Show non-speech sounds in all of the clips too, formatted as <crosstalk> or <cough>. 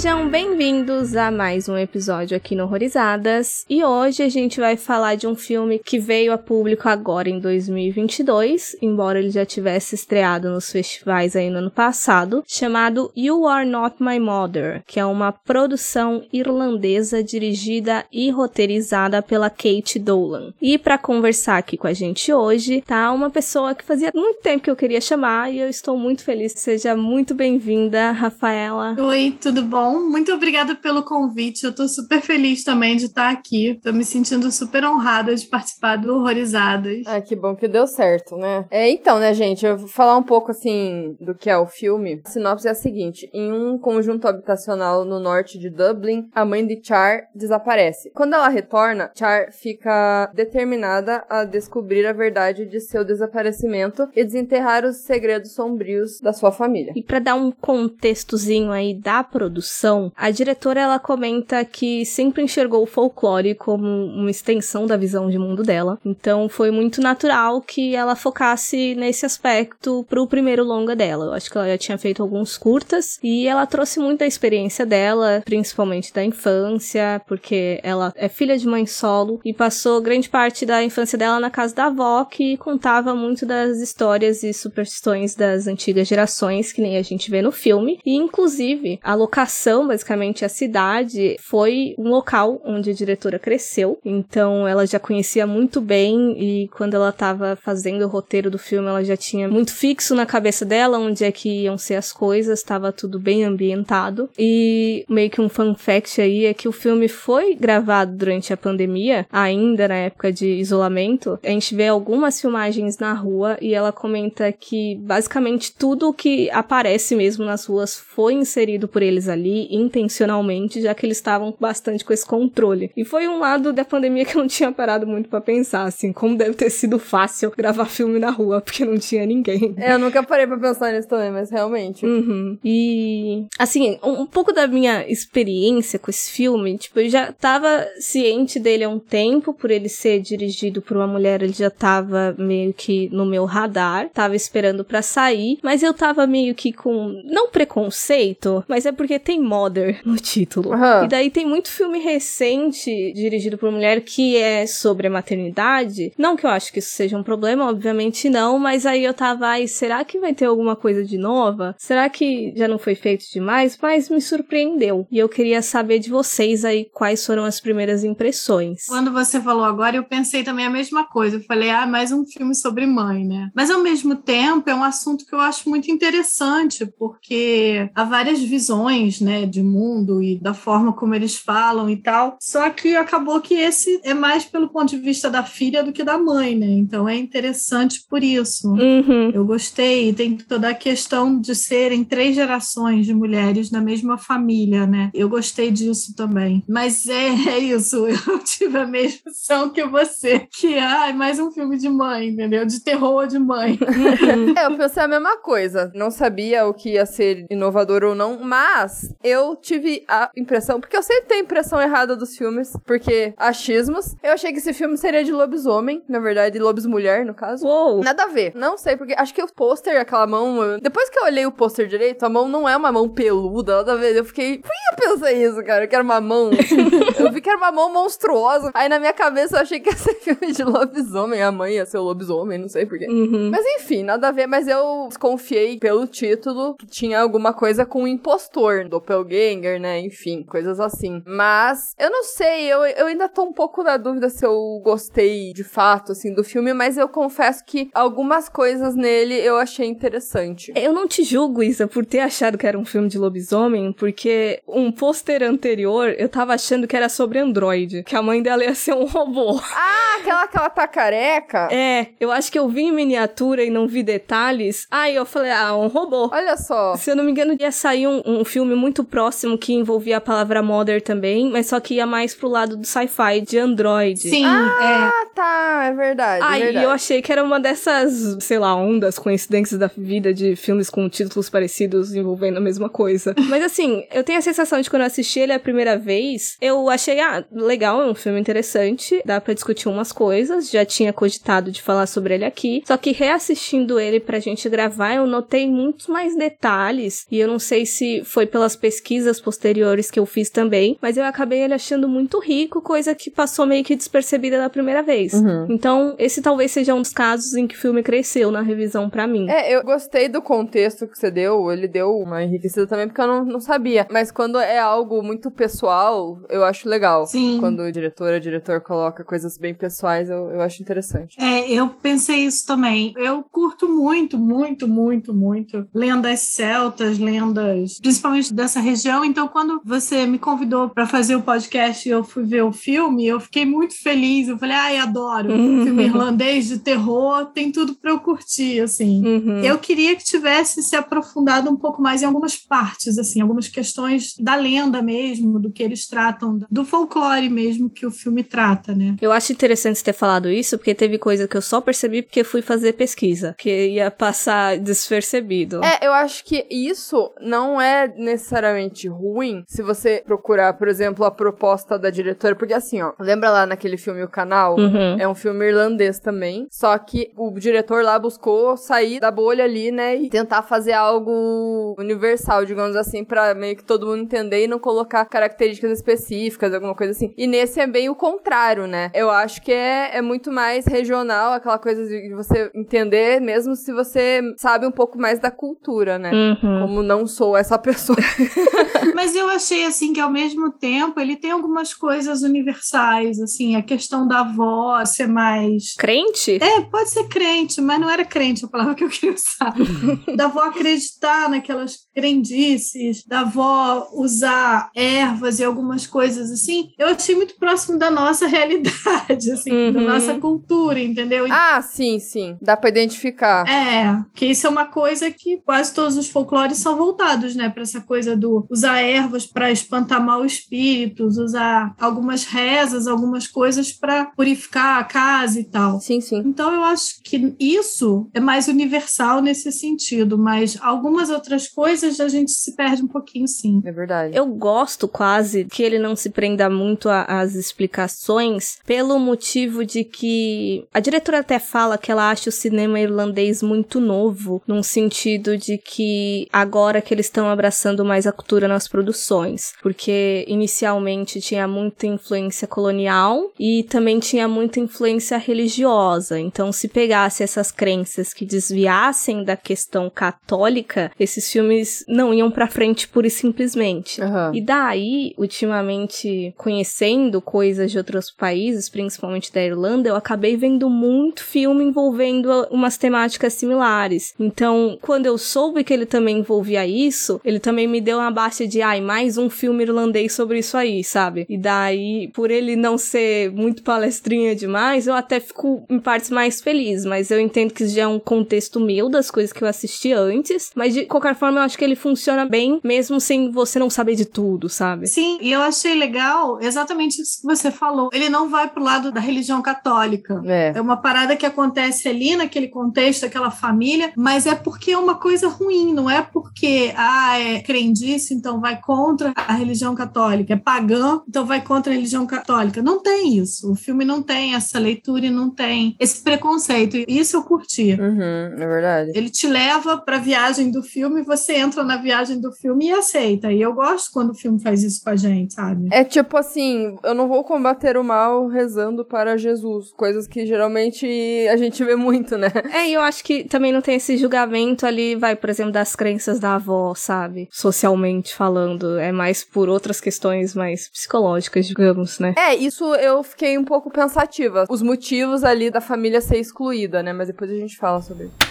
Sejam bem-vindos a mais um episódio aqui no Horrorizadas. E hoje a gente vai falar de um filme que veio a público agora em 2022, embora ele já tivesse estreado nos festivais aí no ano passado, chamado You Are Not My Mother, que é uma produção irlandesa dirigida e roteirizada pela Kate Dolan. E para conversar aqui com a gente hoje, tá uma pessoa que fazia muito tempo que eu queria chamar e eu estou muito feliz. Seja muito bem-vinda, Rafaela. Oi, tudo bom? Muito obrigada pelo convite. Eu tô super feliz também de estar aqui. Tô me sentindo super honrada de participar do Horrorizadas. Ah, que bom que deu certo, né? É, então, né, gente, eu vou falar um pouco assim do que é o filme. A sinopse é a seguinte: em um conjunto habitacional no norte de Dublin, a mãe de Char desaparece. Quando ela retorna, Char fica determinada a descobrir a verdade de seu desaparecimento e desenterrar os segredos sombrios da sua família. E para dar um contextozinho aí da produção a diretora ela comenta que sempre enxergou o folclore como uma extensão da visão de mundo dela. Então foi muito natural que ela focasse nesse aspecto pro primeiro longa dela. Eu acho que ela já tinha feito alguns curtas e ela trouxe muita experiência dela, principalmente da infância, porque ela é filha de mãe solo e passou grande parte da infância dela na casa da avó, que contava muito das histórias e superstições das antigas gerações, que nem a gente vê no filme. E inclusive a locação locação, basicamente a cidade, foi um local onde a diretora cresceu. Então ela já conhecia muito bem e quando ela estava fazendo o roteiro do filme, ela já tinha muito fixo na cabeça dela onde é que iam ser as coisas, estava tudo bem ambientado. E meio que um fun fact aí é que o filme foi gravado durante a pandemia, ainda na época de isolamento. A gente vê algumas filmagens na rua e ela comenta que basicamente tudo que aparece mesmo nas ruas foi inserido por eles ali ali intencionalmente, já que eles estavam bastante com esse controle. E foi um lado da pandemia que eu não tinha parado muito para pensar, assim, como deve ter sido fácil gravar filme na rua, <laughs> porque não tinha ninguém. É, eu nunca parei pra pensar nisso também, mas realmente. Uhum. E, assim, um, um pouco da minha experiência com esse filme, tipo, eu já tava ciente dele há um tempo, por ele ser dirigido por uma mulher, ele já tava meio que no meu radar, tava esperando para sair, mas eu tava meio que com, não preconceito, mas é porque tem Mother no título. Uhum. E daí tem muito filme recente dirigido por mulher que é sobre a maternidade. Não que eu acho que isso seja um problema, obviamente não, mas aí eu tava, ai, será que vai ter alguma coisa de nova? Será que já não foi feito demais? Mas me surpreendeu. E eu queria saber de vocês aí quais foram as primeiras impressões. Quando você falou agora, eu pensei também a mesma coisa. Eu falei, ah, mais um filme sobre mãe, né? Mas ao mesmo tempo é um assunto que eu acho muito interessante, porque há várias visões né, de mundo e da forma como eles falam e tal. Só que acabou que esse é mais pelo ponto de vista da filha do que da mãe, né? Então é interessante por isso. Uhum. Eu gostei. Tem toda a questão de serem três gerações de mulheres na mesma família, né? Eu gostei disso também. Mas é, é isso. <laughs> Eu tive a mesma sensação que você, que ah, é mais um filme de mãe, entendeu? De terror de mãe. Uhum. <laughs> é, eu pensei a mesma coisa. Não sabia o que ia ser inovador ou não, mas eu tive a impressão, porque eu sempre tenho a impressão errada dos filmes, porque achismos. Eu achei que esse filme seria de lobisomem, na verdade, lobis mulher, no caso. Uou. Nada a ver. Não sei, porque acho que o pôster, aquela mão. Depois que eu olhei o pôster direito, a mão não é uma mão peluda, nada a ver. Eu fiquei. Por que eu pensei isso, cara? Eu quero uma mão. <laughs> eu vi que era uma mão monstruosa. Aí na minha cabeça eu achei que ia ser <laughs> filme de lobisomem. A mãe ia ser o lobisomem, não sei porquê. Uhum. Mas enfim, nada a ver. Mas eu desconfiei pelo título que tinha alguma coisa com o impostor doppelganger, né? Enfim, coisas assim. Mas eu não sei, eu, eu ainda tô um pouco na dúvida se eu gostei de fato, assim, do filme, mas eu confesso que algumas coisas nele eu achei interessante. Eu não te julgo, Isa, por ter achado que era um filme de lobisomem, porque um pôster anterior, eu tava achando que era sobre Android, que a mãe dela ia ser um robô. Ah, aquela que ela tá careca? É, eu acho que eu vi em miniatura e não vi detalhes. Aí eu falei, ah, um robô. Olha só. Se eu não me engano, ia sair um, um filme muito próximo que envolvia a palavra mother também, mas só que ia mais pro lado do sci-fi, de Android. Sim, Ah, tá, é verdade. é Aí verdade. eu achei que era uma dessas, sei lá, ondas, coincidências da vida de filmes com títulos parecidos envolvendo a mesma coisa. <laughs> Mas assim, eu tenho a sensação de quando eu assisti ele a primeira vez, eu achei, ah, legal, é um filme interessante, dá pra discutir umas coisas, já tinha cogitado de falar sobre ele aqui. Só que reassistindo ele pra gente gravar, eu notei muitos mais detalhes, e eu não sei se foi pelas pesquisas posteriores que eu fiz também, mas eu acabei ele achando muito rico, coisa que passou meio que despercebida da primeira vez. Uhum. Então, esse talvez seja um dos casos em que o filme cresceu na revisão pra mim. É, eu gostei do contexto que você deu, ele deu uma enriquecida também, porque eu não, não sabia. Mas quando é algo muito pessoal, eu acho legal. Sim. Quando o diretor ou diretor coloca coisas bem pessoais, eu, eu acho interessante. É, eu pensei isso também. Eu curto muito, muito, muito, muito lendas celtas, lendas, principalmente dessa região. Então, quando você me convidou para fazer o podcast e eu fui ver o filme, eu fiquei muito feliz. Eu falei, ai, adoro. Filme irlandês de terror, tem tudo para eu curtir, assim. Uhum. Eu queria que tivesse se aprofundado um pouco mais em algumas partes, assim, algumas questões da lenda mesmo, do que eles tratam, do folclore mesmo que o filme trata, né? Eu acho interessante você ter falado isso, porque teve coisa que eu só percebi porque fui fazer pesquisa, que ia passar despercebido. É, eu acho que isso não é necessariamente ruim se você procurar, por exemplo, a proposta da diretora, porque assim, ó, lembra lá naquele filme O Canal? Uhum. É um filme irlandês também, só que o diretor lá buscou sair da bolha ali, né, e tentar fazer algo universal, digamos assim, pra meio que todo mundo entender e não colocar características específicas, alguma coisa assim. E nesse é bem o contrário, né? Eu acho que é, é muito mais regional, aquela coisa de você entender, mesmo se você sabe um pouco mais da cultura, né? Uhum. Como não sou essa pessoa. <laughs> <laughs> Mas eu achei assim que ao mesmo tempo ele tem algumas coisas universais, assim, a questão da avó ser mais Crente? É, pode ser crente, mas não era crente a palavra que eu queria usar. <laughs> da avó acreditar naquelas crendices, da avó usar ervas e algumas coisas assim. Eu achei muito próximo da nossa realidade, assim, da Uhum. nossa cultura, entendeu? ah, sim, sim. Dá pra identificar. É, que isso é uma coisa que quase todos os folclores são voltados, né, para essa coisa do usar ervas para espantar mal espíritos, usar algumas rezas, algumas coisas para purificar a casa e tal. Sim, sim. Então eu acho que isso é mais universal nesse sentido, mas algumas outras coisas a gente se perde um pouquinho, sim. É verdade. Eu gosto quase que ele não se prenda muito às explicações, pelo motivo de que a diretora até fala que ela acha o cinema irlandês muito novo, num sentido de que agora que eles estão abraçando mais a cultura nas produções, porque inicialmente tinha muita influência colonial e também tinha muita influência religiosa. Então, se pegasse essas crenças que desviassem da questão católica, esses filmes não iam pra frente pura e simplesmente. Aham. E daí, ultimamente, conhecendo coisas de outros países, principalmente da Irlanda, eu acabei vendo muito filme envolvendo umas temáticas similares. Então, quando eu soube que ele também envolvia isso, ele também me deu uma baixa de, ai, mais um filme irlandês sobre isso aí, sabe? E daí, por ele não ser muito palestrinha demais, eu até fico em partes mais feliz, mas eu entendo que isso já é um contexto meu das coisas que eu assisti antes, mas de qualquer forma eu acho que ele funciona bem, mesmo sem você não saber de tudo, sabe? Sim, e eu achei legal exatamente isso que você falou. Ele não vai pro lado da religião católica. É. É uma parada que acontece ali naquele contexto, aquela família, mas é porque é uma coisa ruim, não é porque ah, é crendice, então vai contra a religião católica, é pagã, então vai contra a religião católica. Não tem isso. O filme não tem essa leitura e não tem esse preconceito. E isso eu curti. Uhum, é verdade. Ele te leva para a viagem do filme, você entra na viagem do filme e aceita. E eu gosto quando o filme faz isso com a gente, sabe? É tipo assim, eu não vou combater o mal rezando para Jesus. Coisas que geralmente a gente vê muito, né? É, e eu acho que também não tem esse julgamento ali, vai, por exemplo, das crenças da avó, sabe? Socialmente falando. É mais por outras questões mais psicológicas, digamos, né? É, isso eu fiquei um pouco pensativa. Os motivos ali da família ser excluída, né? Mas depois a gente fala sobre isso.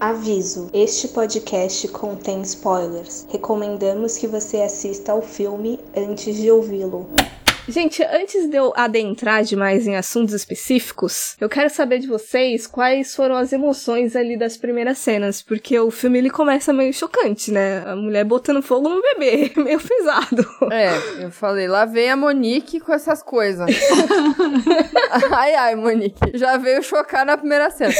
Aviso: este podcast contém spoilers. Recomendamos que você assista ao filme antes de ouvi-lo. Gente, antes de eu adentrar demais em assuntos específicos, eu quero saber de vocês quais foram as emoções ali das primeiras cenas, porque o filme ele começa meio chocante, né? A mulher botando fogo no bebê, <laughs> meio pesado. É, eu falei, lá vem a Monique com essas coisas. <laughs> ai, ai, Monique, já veio chocar na primeira cena.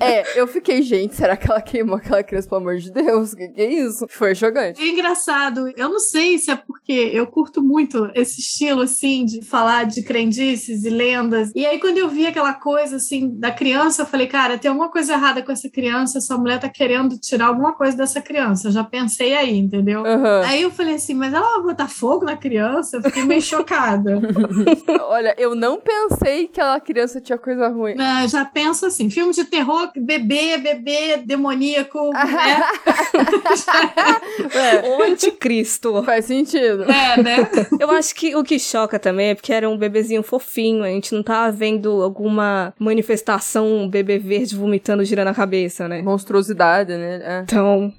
É, eu fiquei, gente, será que ela queimou aquela criança, pelo amor de Deus? O que, que é isso? Foi chocante. É engraçado, eu não sei se é porque eu curto muito esse estilo, assim, de falar de crendices e lendas. E aí, quando eu vi aquela coisa, assim, da criança, eu falei, cara, tem alguma coisa errada com essa criança, essa mulher tá querendo tirar alguma coisa dessa criança. Eu já pensei aí, entendeu? Uhum. Aí eu falei assim, mas ela vai botar fogo na criança? Eu fiquei meio chocada. <laughs> Olha, eu não pensei que aquela criança tinha coisa ruim. Não, eu já penso assim, filme de terror, bebê, bebê, demoníaco, né? <laughs> É, O anticristo. faz sentido. é, né? Eu acho que o que choca também é porque era um bebezinho fofinho, a gente não tava vendo alguma manifestação, um bebê verde vomitando, girando a cabeça, né? Monstruosidade, né? É. Então,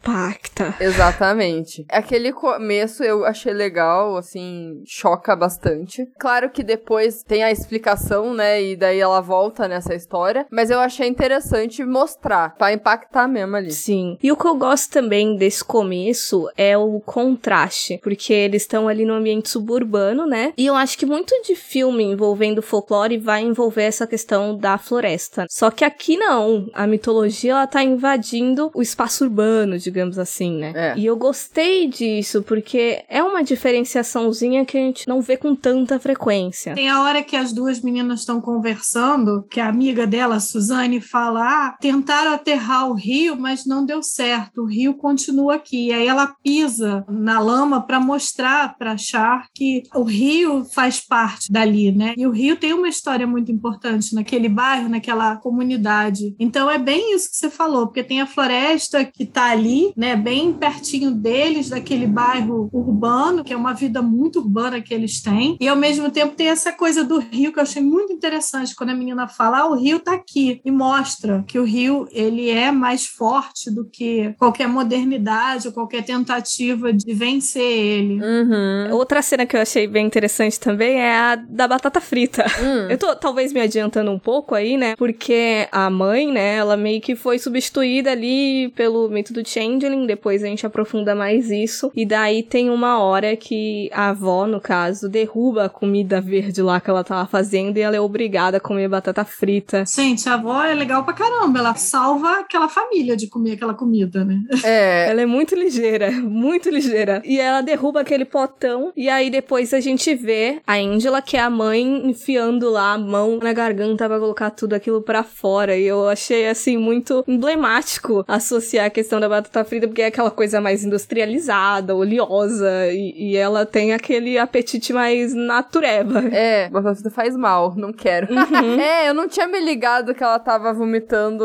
impacta. Exatamente. Aquele começo eu achei legal, assim, choca bastante. Claro que depois tem a explicação, né? E daí ela volta nessa história. Mas eu achei interessante mostrar, pra impactar mesmo ali. Sim. E o que eu gosto também desse começo é o contraste, porque eles estão ali no ambiente suburbano, né? E eu acho que muito de filme envolvendo folclore vai envolver essa questão da floresta. Só que aqui não. A mitologia ela tá invadindo o espaço urbano, digamos assim, né? É. E eu gostei disso, porque é uma diferenciaçãozinha que a gente não vê com tanta frequência. Tem a hora que as duas meninas estão conversando, que a amiga dela, a Suzane, fala: Ah, tentaram aterrar o rio, mas não deu certo. O rio continua aqui. E aí ela pisa na lama para mostrar para Char que o rio faz parte dali, né? E o rio tem uma história muito importante naquele bairro, naquela comunidade. Então é bem isso que você falou, porque tem a floresta que tá ali, né, bem pertinho deles, daquele bairro urbano, que é uma vida muito urbana que eles têm. E ao mesmo tempo tem essa coisa do rio que eu achei muito interessante quando a menina fala: "Ah, o rio tá aqui" e mostra que o rio ele é mais forte do que qualquer modernidade ou qualquer tentativa de vencer ele. Uhum. Outra cena que eu achei bem interessante também é a da batata frita. Hum. Eu tô talvez me adiantando um pouco aí, né? Porque a mãe, né, ela meio que foi substituída ali pelo mito do Changeling, depois a gente aprofunda mais isso. E daí tem uma hora que a avó, no caso, derruba a comida verde lá que ela tava fazendo e ela é obrigada a comer batata frita. Gente, a avó é legal pra caramba, ela salva aquela família de comer aquela comida, né? É, Ela é muito ligeira, <laughs> muito ligeira. E ela derruba aquele potão. E aí depois a gente vê a Angela, que é a mãe, enfiando lá a mão na garganta pra colocar tudo aquilo pra fora. E eu achei, assim, muito emblemático associar a questão da batata frita, porque é aquela coisa mais industrializada, oleosa. E, e ela tem aquele apetite mais natureba. É, batata frita faz mal, não quero. <laughs> é, eu não tinha me ligado que ela tava vomitando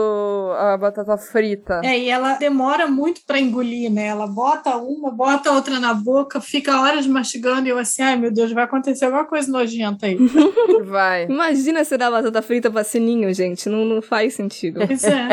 a batata frita. É, e ela demora muito pra engolir, né? Ela bota uma, bota outra na boca, fica horas mastigando e eu assim, ai meu Deus, vai acontecer alguma coisa nojenta aí. <laughs> <laughs> Vai. Imagina você dar batata frita pra sininho, gente. Não, não faz sentido. Pois é.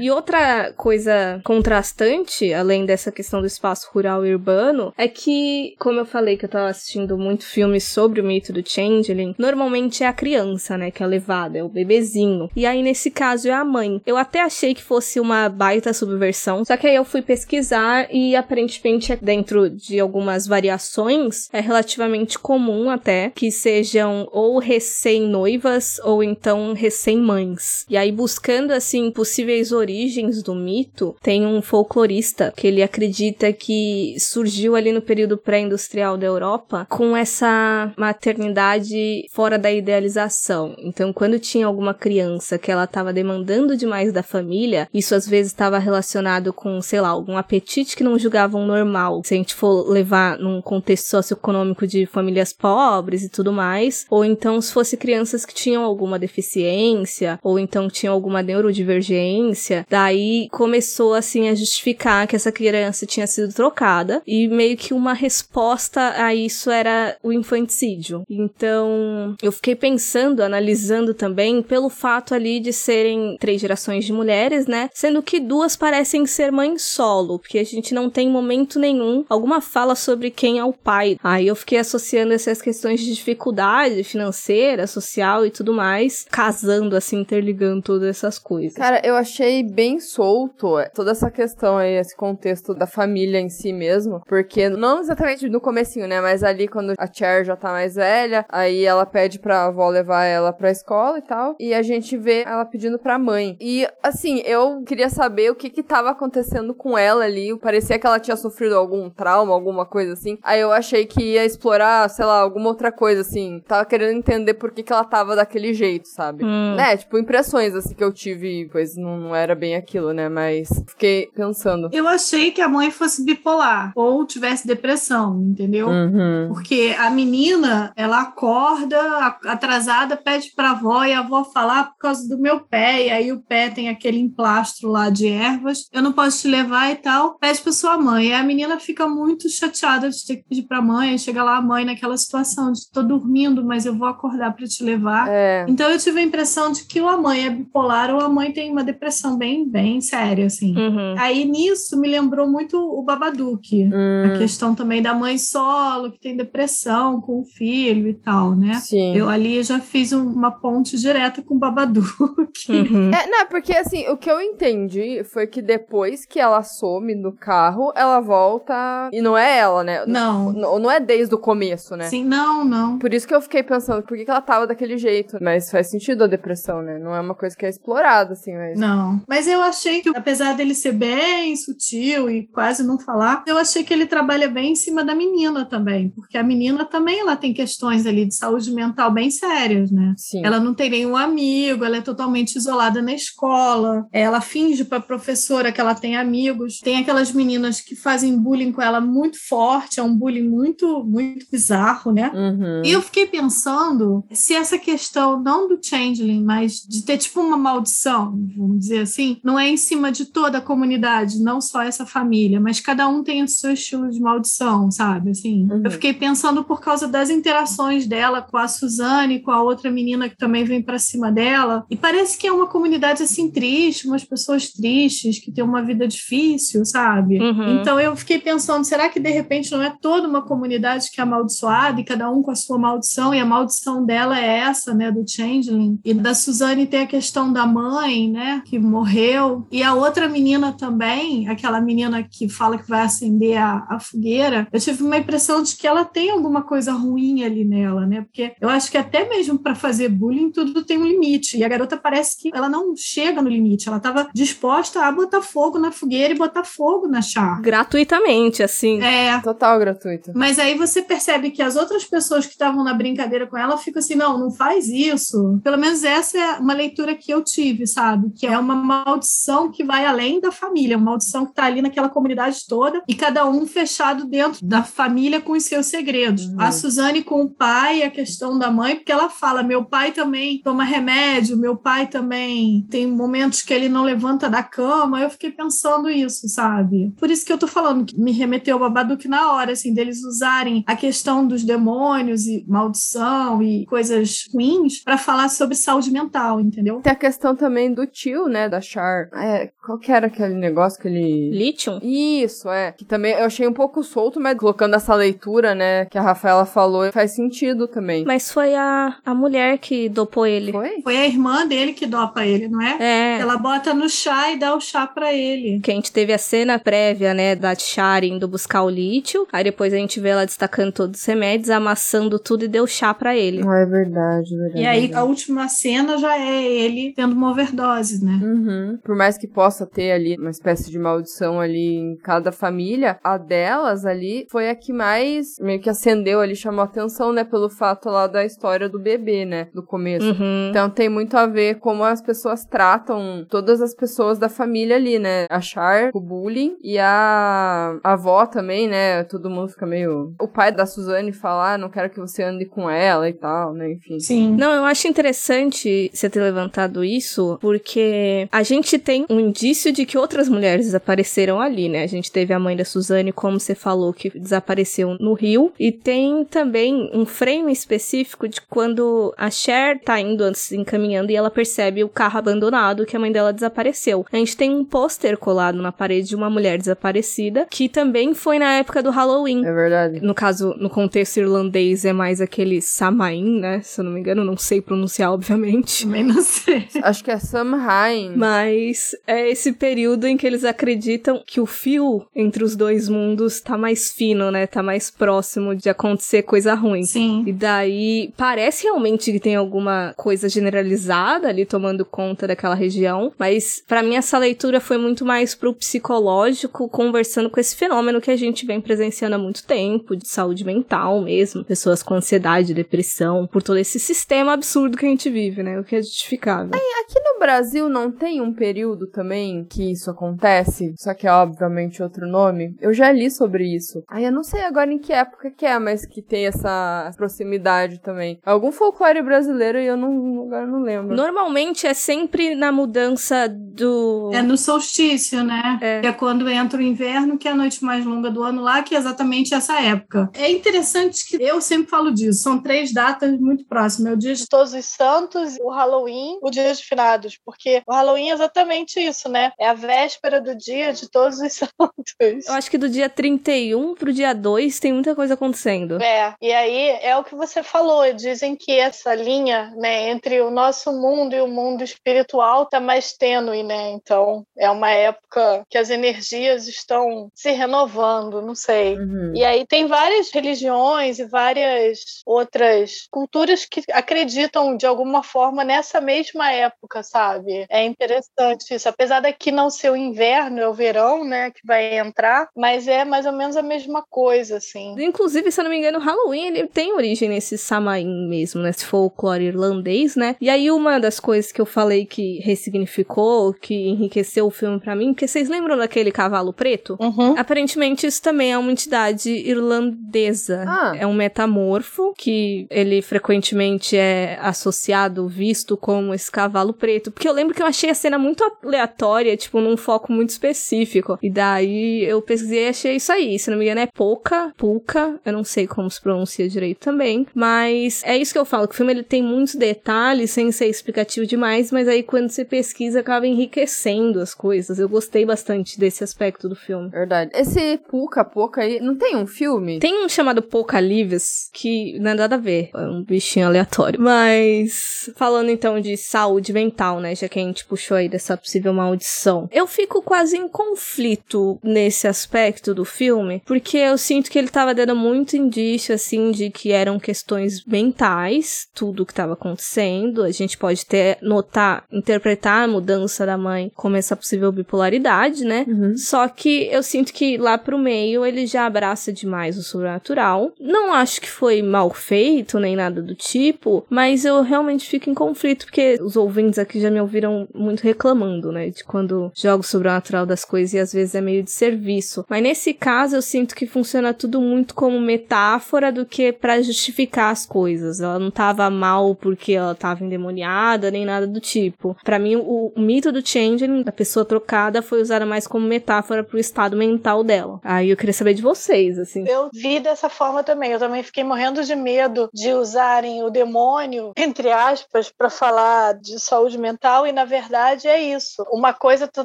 E outra coisa contrastante, além dessa questão do espaço rural e urbano, é que, como eu falei que eu tava assistindo muito filmes sobre o mito do Changeling, normalmente é a criança, né, que é levada, é o bebezinho. E aí, nesse caso, é a mãe. Eu até achei que fosse uma baita subversão, só que aí eu fui pesquisar e aparentemente, é dentro de algumas variações, é relativamente comum até que sejam ou recém-noivas ou então recém-mães. E aí, buscando, assim, possíveis origens do mito, tem um folclorista que ele acredita que surgiu ali no período pré-industrial da Europa com essa maternidade fora da idealização. Então, quando tinha alguma criança que ela estava demandando demais da família, isso às vezes estava relacionado com, sei lá, algum apetite que não julgavam normal. Se a gente for levar num contexto socioeconômico de famílias pobres e tudo mais, ou então se fosse crianças que tinham alguma deficiência, ou então tinham alguma neurodivergência, daí começou começou assim a justificar que essa criança tinha sido trocada e meio que uma resposta a isso era o infanticídio. Então, eu fiquei pensando, analisando também pelo fato ali de serem três gerações de mulheres, né? Sendo que duas parecem ser mães solo, porque a gente não tem momento nenhum alguma fala sobre quem é o pai. Aí eu fiquei associando essas questões de dificuldade financeira, social e tudo mais, casando assim, interligando todas essas coisas. Cara, eu achei bem solto toda essa questão aí, esse contexto da família em si mesmo, porque não exatamente no comecinho, né, mas ali quando a Cher já tá mais velha, aí ela pede pra avó levar ela pra escola e tal, e a gente vê ela pedindo pra mãe. E, assim, eu queria saber o que que tava acontecendo com ela ali, parecia que ela tinha sofrido algum trauma, alguma coisa assim, aí eu achei que ia explorar, sei lá, alguma outra coisa, assim, tava querendo entender por que que ela tava daquele jeito, sabe? Hum. Né, tipo, impressões, assim, que eu tive, pois não, não era bem aquilo, né, mas fiquei pensando. Eu achei que a mãe fosse bipolar ou tivesse depressão, entendeu? Uhum. Porque a menina, ela acorda atrasada, pede pra avó e a avó fala "Ah, por causa do meu pé, e aí o pé tem aquele emplastro lá de ervas, eu não posso te levar e tal, pede pra sua mãe. E a menina fica muito chateada de ter que pedir pra mãe, chega lá a mãe naquela situação de tô dormindo, mas eu vou acordar pra te levar. É. Então eu tive a impressão de que ou a mãe é bipolar ou a mãe tem uma depressão bem, bem séria, assim. Uhum. Aí nisso me lembrou muito o Babadook. Hum, A questão também da mãe solo, que tem depressão com o filho e tal, né? sim. Eu ali já fiz um- uma ponte direta com o Babadook. <laughs> Uhum. É, não, porque assim, o que eu entendi foi que depois que ela some no carro, ela volta. E não é ela, né? Não. N- Não é desde o começo, né? Sim, não, não. Por isso que eu fiquei pensando, por que, que ela tava daquele jeito? Mas faz sentido a depressão, né? Não é uma coisa que é explorada, assim, mas. Não. Mas eu achei que, apesar dele ser bem sutil e quase não falar, eu achei que ele trabalha bem em cima da menina também. Porque a menina também ela tem questões ali de saúde mental bem sérias, né? Sim. Ela não tem nenhum amigo, ela é totalmente isolada na escola. Ela finge para a professora que ela tem amigos. Tem aquelas meninas que fazem bullying com ela muito forte, é um bullying muito, muito bizarro, né? Uhum. E eu fiquei pensando se essa questão, não do changeling, mas de ter tipo uma maldição, vamos dizer assim, não é em cima de toda a comunidade, não só essa família, mas cada um tem o seu estilo de maldição, sabe? Assim, Uhum. eu fiquei pensando por causa das interações dela com a Suzane, com a outra menina que também vem pra cima dela, e parece que é uma comunidade assim triste, umas pessoas tristes que têm uma vida difícil, sabe? Uhum. Então eu fiquei pensando, será que de repente não é toda uma comunidade que é amaldiçoada e cada um com a sua maldição, e a maldição dela é essa, né, do Changeling. E da Suzane tem a questão da mãe, né, que morreu. E a outra menina também, aquela menina que fala que vai acender a, a fogueira, eu tive uma impressão de que ela tem alguma coisa ruim ali nela, né, porque eu acho que até mesmo para fazer bullying tudo tem um limite. E a garota parece que ela não chega no limite, ela estava disposta a botar fogo na fogueira e botar fogo na chá. Gratuitamente, assim. É, Total gratuito. mas aí você percebe que as outras pessoas que estavam na brincadeira com ela ficam assim, não, não faz isso. Pelo menos essa é uma leitura que eu tive, sabe? Que é uma maldição que vai além da família, uma maldição que tá ali naquela comunidade toda e cada um fechado dentro da família com os seus segredos. Uhum. A Suzane com o pai, a questão da mãe, porque ela fala, meu pai também toma remédio, meu pai também tem momentos que ele não levanta da cama. Eu fiquei pensando isso, sabe? Por isso que eu tô falando que me remeteu ao Babadook na hora, assim, deles usarem a questão dos demônios e maldição e coisas ruins para falar sobre saúde mental, entendeu? Tem a questão também do tio, né, da Char. É, qual que era aquele negócio que ele... Lítio? Isso, é. Que também eu achei um pouco solto, mas colocando essa leitura, né, que a Rafaela falou, faz sentido também. Mas foi a, a mulher que dopou ele. Foi? Foi a irmã dele que dopa ele, não é? É. Ela bota no chá e dá o chá para ele. Que a gente teve a cena prévia, né, da Char indo buscar o lítio. Aí depois a gente vê ela destacando todos os remédios, amassando tudo e deu chá pra ele. Ah, é verdade, verdade. E aí verdade. a última cena já é ele tendo uma overdose, né? Uhum. Por mais que possa ter ali uma espécie de maldição ali em cada família, a delas ali foi a que mais meio que acendeu ali, chamou atenção, né, pelo fato lá da história do bebê, né, do começo. Uhum. Então tem muito a ver como as pessoas tratam todas as pessoas da família ali, né? A Char, o bullying e a, a avó também, né? Todo mundo fica meio. O pai da Suzane fala, ah, não quero que você ande com ela e tal, né? Enfim. Sim. Não, eu acho interessante você ter levantado isso, porque a gente tem um indício de que outras mulheres desapareceram ali, né? A gente teve a mãe da Suzane, como você falou, que desapareceu no Rio. E tem também um frame específico de quando a Cher tá indo, se encaminhando, e ela percebe o carro abandonado que a mãe dela desapareceu. A gente tem um pôster colado na parede de uma mulher desaparecida, que também foi na época do Halloween. É verdade. No caso, no contexto irlandês, é mais aquele Samain, né? Se eu não me engano, não sei pronunciar, obviamente. Também não sei. Acho que é Samhain. Mas é esse período em que eles acreditam que o fio entre os dois mundos tá mais fino, né? Tá mais próximo de acontecer coisa ruim. Sim. E daí parece realmente que tem alguma coisa generalizada ali tomando conta daquela região, mas para mim essa leitura foi muito mais pro psicológico, conversando com esse fenômeno que a gente vem presenciando há muito tempo, de saúde mental mesmo, pessoas com ansiedade, depressão, por todo esse sistema absurdo que a gente vive, né? O que é justificável. Aqui no Brasil não tem um período também que isso acontece, só que é obviamente outro nome. Eu já li sobre isso. Aí eu não sei agora em que época que é, mas que tem essa proximidade também. Algum folclore brasileiro e eu não, agora não lembro. Normalmente é sempre na mudança do. É no solstício, né? É. Que é quando entra o inverno, que é a noite mais longa do ano lá, que é exatamente essa época. É interessante que eu sempre falo disso, são três datas muito próximas. É o dia de de Todos os Santos, o Halloween, o Dia de Finados, porque o Halloween é exatamente isso, né? É a véspera do dia de Todos os <laughs> Santos. Eu acho que do dia 31 pro dia 2 tem muita coisa acontecendo. É, e aí é o que você falou, dizem que essa linha, né, entre o nosso mundo e o mundo espiritual tá mais tênue, né? Então, é uma época que as energias estão se renovando, não sei. Uhum. E aí tem várias religiões e várias outras culturas que acreditam de alguma forma nessa mesma época, sabe? É interessante isso. Apesar daqui não ser o inverno, é o verão, né, que vai entrar, mas é mais ou menos a mesma coisa, assim. Inclusive, se eu não me engano, o Halloween ele tem origem nesse Samain mesmo, nesse folclore irlandês, né? E aí, uma das coisas que eu falei que ressignificou, que enriqueceu o filme pra mim, porque vocês lembram daquele cavalo preto? Uhum. Aparentemente, isso também é uma entidade irlandesa. Ah. É um metamorfo que ele frequentemente é associado, visto como esse cavalo preto. Porque eu lembro que eu achei a cena muito aleatória, tipo, num foco muito específico. E daí eu pesquisei e achei isso aí. Se não me engano, é Pouca, Puka. Eu não sei como se pronuncia direito também. Mas é isso que eu falo, que o filme ele tem muitos detalhes, sem ser explicativo demais, mas aí quando você pesquisa, acaba enriquecendo as coisas. Eu gostei bastante desse aspecto do filme. Verdade. Esse Puka Puka aí, não tem um filme? Tem um chamado Poucalives, que não é nada a ver, é um bichinho aleatório. Mas, falando então de saúde mental, né, já que a gente puxou aí dessa possível maldição, eu fico quase em conflito nesse aspecto do filme, porque eu sinto que ele tava dando muito indício, assim, de que eram questões mentais, tudo que tava acontecendo. A gente pode ter, notar, interpretar a mudança da mãe como essa possível bipolaridade, né? Uhum. Só que eu sinto que lá pro meio ele já abraça demais o sobrenatural. Não acho que foi mal feito nem nada do tipo, mas eu realmente fico em conflito porque os ouvintes aqui já me ouviram muito reclamando, né, de quando jogo o sobrenatural das coisas e às vezes é meio de serviço. Mas nesse caso eu sinto que funciona tudo muito como metáfora do que pra justificar as coisas. Ela não tava mal porque ela tava endemoniada nem nada do tipo. Pra mim o, o mito do changeling, da pessoa trocada, foi usada mais como metáfora pro estado mental dela. Aí eu queria saber de vocês, assim. Eu vi dessa forma também. Eu também fiquei morrendo de medo de usarem o demônio, <laughs> entre aspas, para falar de saúde mental, e na verdade é isso. Uma coisa tá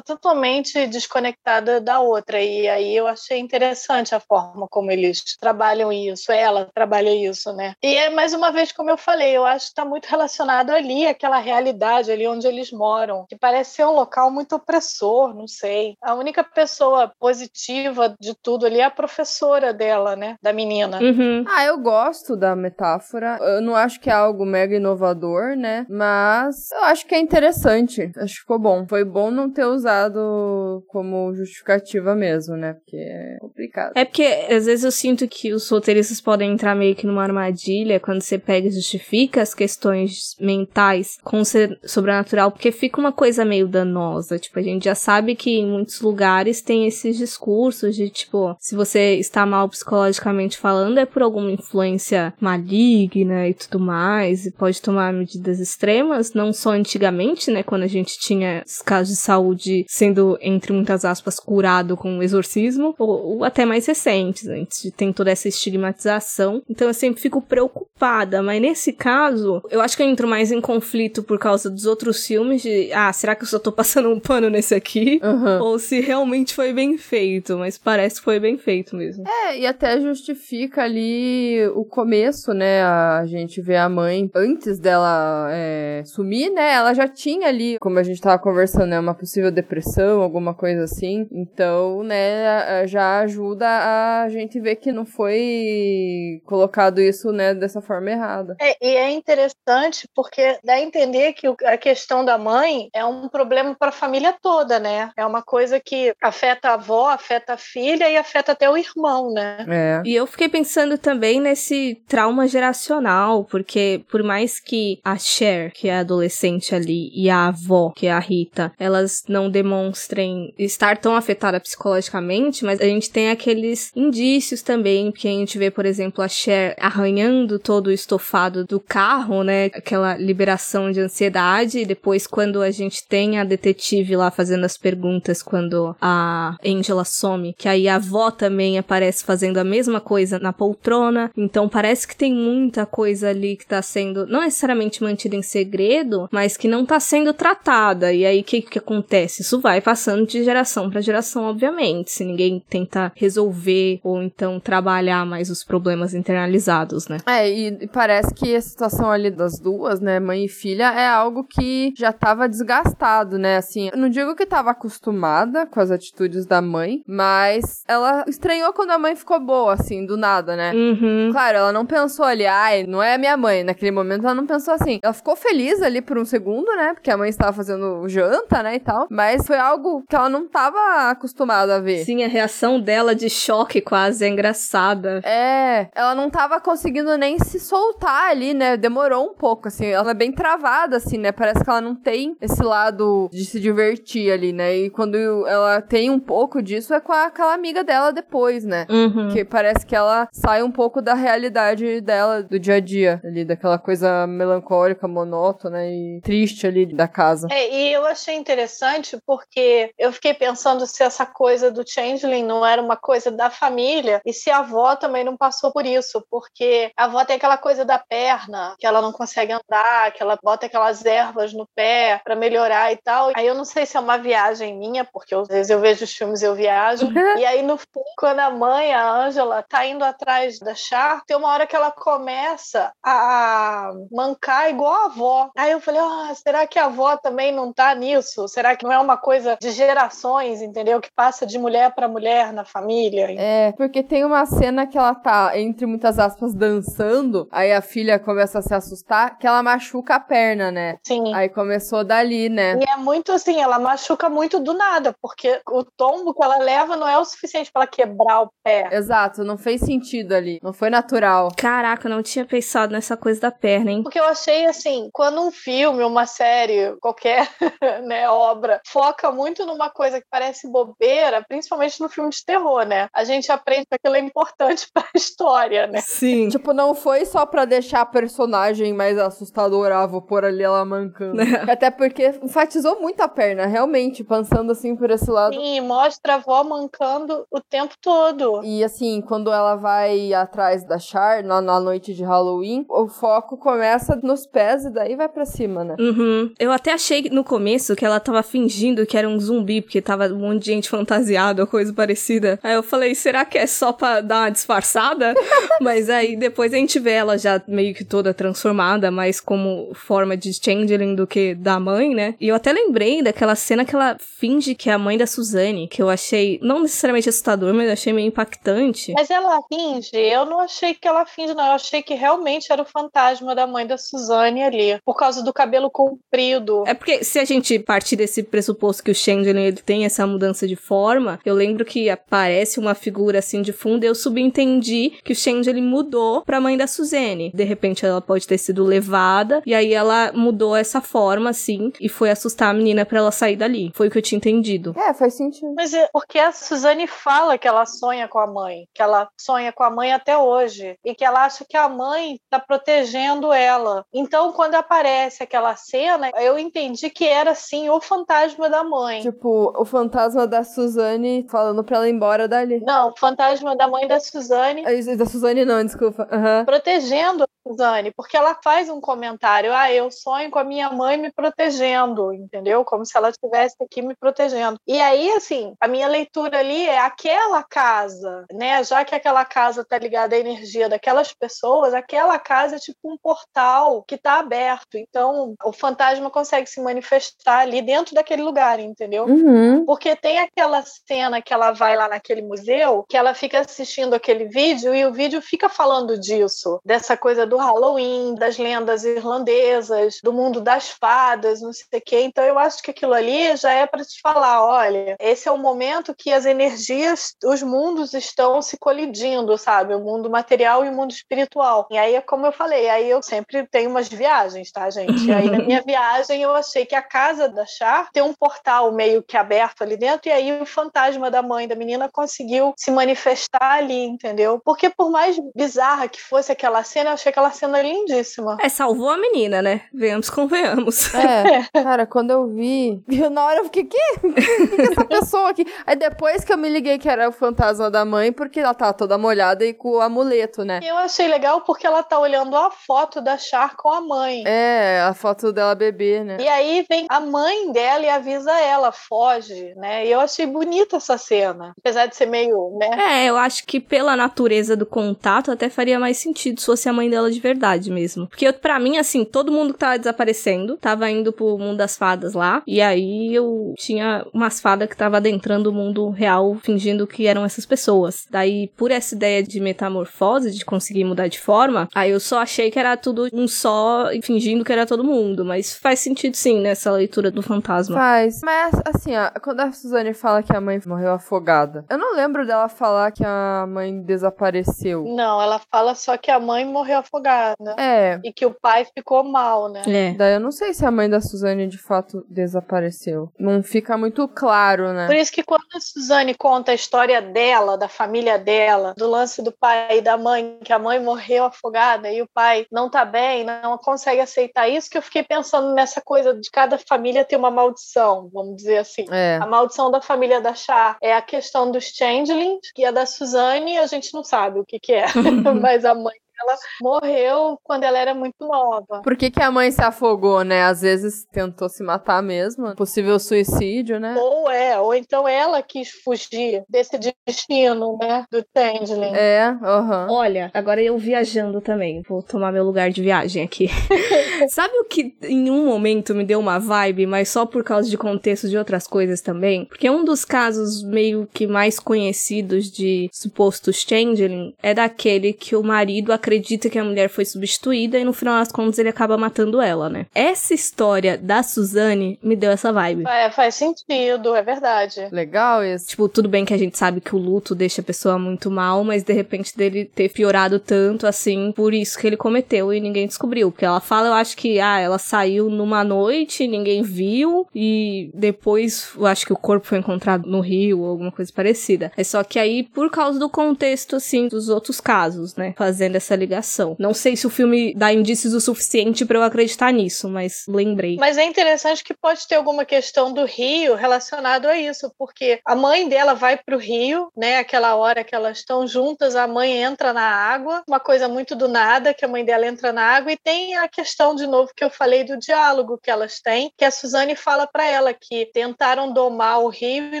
totalmente desconectada da outra. E aí eu achei interessante a forma como eles trabalham isso, ela trabalha isso, né? E é mais uma vez, como eu falei, eu acho que está muito relacionado ali, aquela realidade ali onde eles moram, que parece ser um local muito opressor, não sei. A única pessoa positiva de tudo ali é a professora dela, né? Da menina. Uhum. Ah, eu gosto da metáfora. Eu não acho que é algo mega inovador, né? Mas eu acho que é interessante. Acho que ficou bom. Foi bom não ter usado como justificativa mesmo, né? Porque é complicado. É porque às vezes eu sinto que os roteiristas podem entrar meio que numa armadilha quando você pega e justifica as questões mentais com o ser sobrenatural, porque fica uma coisa meio danosa. Tipo, a gente já sabe que em muitos lugares tem esses discursos de tipo, se você está mal psicologicamente falando, é por alguma influência maligna e tudo mais, e pode tomar medidas extremas, não só antigamente, né, quando a gente tinha os casos de saúde de sendo, entre muitas aspas, curado com o exorcismo, ou, ou até mais recentes, antes de ter toda essa estigmatização. Então eu sempre fico preocupada, mas nesse caso, eu acho que eu entro mais em conflito por causa dos outros filmes de, ah, será que eu só tô passando um pano nesse aqui? Uhum. Ou se realmente foi bem feito, mas parece que foi bem feito mesmo. É, e até justifica ali o começo, né? A gente vê a mãe, antes dela é, sumir, né? Ela já tinha ali, como a gente tava conversando, né? Uma possível depressão, alguma coisa assim. Então, né, já ajuda a gente ver que não foi colocado isso, né, dessa forma errada. É, e é interessante porque dá a entender que a questão da mãe é um problema para a família toda, né? É uma coisa que afeta a avó, afeta a filha e afeta até o irmão, né? É. E eu fiquei pensando também nesse trauma geracional, porque por mais que a Cher, que é a adolescente ali, e a avó, que é a Rita, elas não demonstrem estar tão afetada psicologicamente, mas a gente tem aqueles indícios também, que a gente vê, por exemplo, a Cher arranhando todo o estofado do carro, né? Aquela liberação de ansiedade, e depois quando a gente tem a detetive lá fazendo as perguntas quando a Angela some, que aí a avó também aparece fazendo a mesma coisa na poltrona. Então parece que tem muita coisa ali que tá sendo não necessariamente mantida em segredo, mas que não tá sendo tratada. E aí o que que acontece? Isso vai passando de geração para geração, obviamente, se ninguém tenta resolver ou então trabalhar mais os problemas internalizados, né? É, e, parece que a situação ali das duas, né, mãe e filha, é algo que já tava desgastado, né? Assim, não digo que tava acostumada com as atitudes da mãe, mas ela estranhou quando a mãe ficou boa, assim, do nada, né? Uhum. Claro, ela não pensou ali, ai, não é a minha mãe. Naquele momento ela não pensou assim. Ela ficou feliz ali por um segundo, né? Porque a mãe estava fazendo janta, né? E tal. Mas foi algo que ela não estava acostumada a ver. Sim, a reação dela de choque quase é engraçada. É, ela não tava conseguindo nem se soltar ali, né? Demorou um pouco, assim. Ela é bem travada, assim, né? Parece que ela não tem esse lado de se divertir ali, né? E quando ela tem um pouco disso é com aquela amiga dela depois, né? Uhum. Que parece que ela sai um pouco da realidade dela, do dia a dia, ali, daquela coisa melancólica, monótona e triste ali da casa. É, e eu achei interessante porque eu fiquei pensando se essa coisa do changeling não era uma coisa da família e se a avó também não passou por isso, porque a avó tem aquela coisa da perna, que ela não consegue andar, que ela bota aquelas ervas no pé para melhorar e tal. Aí eu não sei se é uma viagem minha, porque às vezes eu vejo os filmes e eu viajo. e aí no fim, quando a mãe, a Ângela, tá indo atrás da Char, tem uma hora que ela começa a mancar igual a avó. Aí eu falei, ah, será que a avó também não tá nisso? Será que não é uma coisa de gerações, entendeu? Que passa de mulher para mulher na família? É, porque tem uma cena que ela tá, entre muitas aspas, dançando, aí a filha começa a se assustar, que ela machuca a perna, né? Sim. Aí começou dali, né? E é muito assim, ela machuca muito do nada, porque o tombo que ela leva não é o suficiente para ela quebrar o pé. Exato, não fez sentido ali, não foi natural. Caraca, eu não tinha pensado nessa coisa da perna, hein? Porque eu achei assim, quando um filme, uma série, qualquer <laughs> né, obra, foca muito numa coisa que parece bobeira, principalmente no filme de terror, né? A gente aprende que aquilo é importante <laughs> pra história, né? Sim. Tipo, não foi só pra deixar a personagem mais assustadora, ah, vou pôr ali ela mancando. <laughs> Até porque enfatizou muito a perna, realmente, pensando assim por esse lado. Sim, mostra a avó mancando o tempo todo. E assim, quando ela vai atrás da Char, na, na noite de Halloween, o foco começa nos pés e daí vai pra cima, né? Uhum. Eu até achei no começo que ela tava fingindo que era um zumbi, porque tava um monte de gente fantasiada ou coisa parecida. Aí eu falei, será que é só pra dar uma disfarçada? <laughs> Mas aí depois a gente vê ela já meio que toda transformada, mais como forma de changeling do que da mãe, né? E eu até lembrei daquela cena que ela finge que é a mãe da Suzane, que eu achei não necessariamente assustador, mas eu achei meio impactante. Mas ela finge, eu não achei que ela finge, não. Eu achei que realmente era o fantasma da mãe da Suzane ali, por causa do cabelo comprido. É porque se a gente partir desse pressuposto que o Changeling ele tem essa mudança de forma, eu lembro que aparece uma figura assim de fundo e eu subentendi que o Changeling mudou pra mãe da Suzane. De repente ela pode ter sido levada e aí ela mudou essa forma assim e foi assustar a menina pra ela sair dali. Foi o que eu tinha entendido. É, faz sentido. Mas é porque a Suzane fala que ela sonha com a mãe, que ela sonha com a mãe até hoje e que ela acha que a mãe tá protegendo ela. Então, quando aparece aquela cena, eu entendi que era sim o fantasma fantasma da mãe. Tipo, o fantasma da Suzane falando pra ela ir embora dali. Não, o fantasma da mãe da Suzane Da Suzane não, desculpa. Aham. protegendo a Suzane, porque ela faz um comentário, ah, eu sonho com a minha mãe me protegendo, entendeu? Como se ela estivesse aqui me protegendo. E aí, assim, a minha leitura ali é aquela casa, né? Já que aquela casa tá ligada à energia daquelas pessoas, aquela casa é tipo um portal que tá aberto. Então, o fantasma consegue se manifestar ali dentro daquele lugar, entendeu? Uhum. Porque tem aquela cena que ela vai lá naquele museu, que ela fica assistindo aquele vídeo e o vídeo fica falando disso, dessa coisa do Halloween, das lendas irlandesas, do mundo das fadas, não sei o quê. Então eu acho que aquilo ali já é para te falar, olha, esse é o momento que as energias, os mundos estão se colidindo, sabe? O mundo material e o mundo espiritual. E aí é como eu falei, aí eu sempre tenho umas viagens, tá, gente? E aí na minha <laughs> viagem eu achei que a casa da Char tem um portal meio que aberto ali dentro e aí o fantasma da mãe da menina conseguiu se manifestar ali, entendeu? Porque por mais bizarra que fosse aquela cena, eu achei aquela cena lindíssima. É, salvou a menina, né? Venhamos, convenhamos. É, <laughs> cara, quando eu vi, eu, na hora eu fiquei, que é essa <laughs> pessoa aqui? Aí depois que eu me liguei que era o fantasma da mãe, porque ela tava toda molhada e com o amuleto, né? E eu achei legal porque ela tá olhando a foto da Char com a mãe. É, a foto dela bebê, né? E aí vem a mãe dela e avisa ela, foge, né? E eu achei bonita essa cena. Apesar de ser meio, né? É, eu acho que pela natureza do contato até faria mais sentido se fosse a mãe dela de verdade mesmo. Porque pra mim, assim, todo mundo que tava desaparecendo tava indo pro mundo das fadas lá. E aí eu tinha umas fadas que tava adentrando o mundo real, fingindo que eram essas pessoas. Daí, por essa ideia de metamorfose, de conseguir mudar de forma, aí eu só achei que era tudo um só, fingindo que era todo mundo. Mas faz sentido sim nessa leitura do fantasma. Faz. Mas, assim, ó, quando a Suzane fala que a mãe morreu afogada, eu não lembro dela falar que a mãe desapareceu. Não, ela fala só que a mãe morreu afogada. É. E que o pai ficou mal, né? É. Daí eu não sei se a mãe da Suzane de fato desapareceu. Não fica muito claro, né? Por isso que quando a Suzane conta a história dela, da família dela, do lance do pai e da mãe, que a mãe morreu afogada e o pai não tá bem, não consegue aceitar isso, que eu fiquei pensando nessa coisa de cada família ter uma maldição, vamos dizer assim. É. A maldição da família da Chá é a questão dos changelings, que a da Suzane a gente não sabe o que que é, <laughs> mas a mãe dela morreu quando ela era muito nova. Por que, que a mãe se afogou, né? Às vezes tentou se matar mesmo. Possível suicídio, né? Ou é, ou então ela quis fugir desse destino, né, do changeling. É, aham. Olha, agora eu viajando também. Vou tomar meu lugar de viagem aqui. <laughs> Sabe o que em um momento me deu uma vibe, mas só por causa de contexto de outras coisas também? Porque um dos casos meio que mais conhecidos de supostos changeling é daquele que o marido acredita que a mulher foi substituída e no final das contas ele acaba matando ela, né? Essa história da Suzane me deu essa vibe. É, faz sentido, é verdade. Legal isso. Tipo, tudo bem que a gente sabe que o luto deixa a pessoa muito mal, mas de repente dele ter piorado tanto assim, por isso que ele cometeu e ninguém descobriu. Porque ela fala, eu acho que, ah, ela saiu numa noite, ninguém viu, e depois eu acho que o corpo foi encontrado no rio ou alguma coisa parecida. É só que aí, por causa do contexto, assim, dos outros casos, né, fazendo essa ligação. Não sei se o filme dá indícios o suficiente pra eu acreditar nisso, mas lembrei. Mas é interessante que pode ter alguma questão do rio relacionado a isso, porque a mãe dela vai pro rio, né? Aquela hora que elas estão juntas, a mãe entra na água, uma coisa muito do nada, que a mãe dela entra na água, e tem a questão de novo que eu falei do diálogo que elas têm, que a Suzane fala para ela que tentaram domar o rio e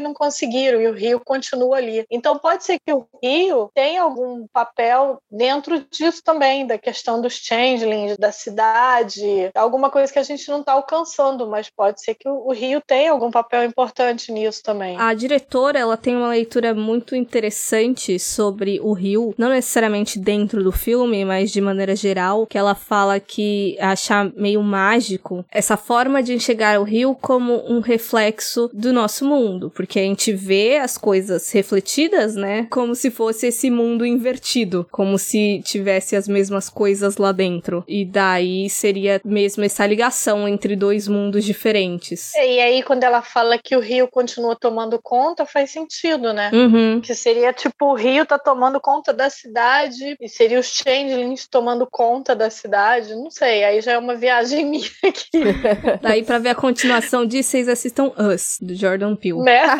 não conseguiram, e o rio continua ali. Então pode ser que o rio tenha algum papel dentro disso também, da questão dos changelings, da cidade, alguma coisa que a gente não está alcançando, mas pode ser que o, rio tenha algum papel importante nisso também. A diretora, ela tem uma leitura muito interessante sobre o rio, não necessariamente dentro do filme, mas de maneira geral, que ela fala que achar meio mágico essa forma de enxergar o rio como um reflexo do nosso mundo, porque a gente vê as coisas refletidas, né, como se fosse esse mundo invertido, como se tivesse tivesse as mesmas coisas lá dentro. E daí seria mesmo essa ligação entre dois mundos diferentes. É, e aí, quando ela fala que o rio continua tomando conta, faz sentido, né? Uhum. Que seria tipo, o rio tá tomando conta da cidade e seria os changelings tomando conta da cidade. Não sei, aí já é uma viagem <laughs> minha aqui. <laughs> Daí, pra ver a continuação disso, vocês assistam Us, do Jordan Peele. né? <laughs>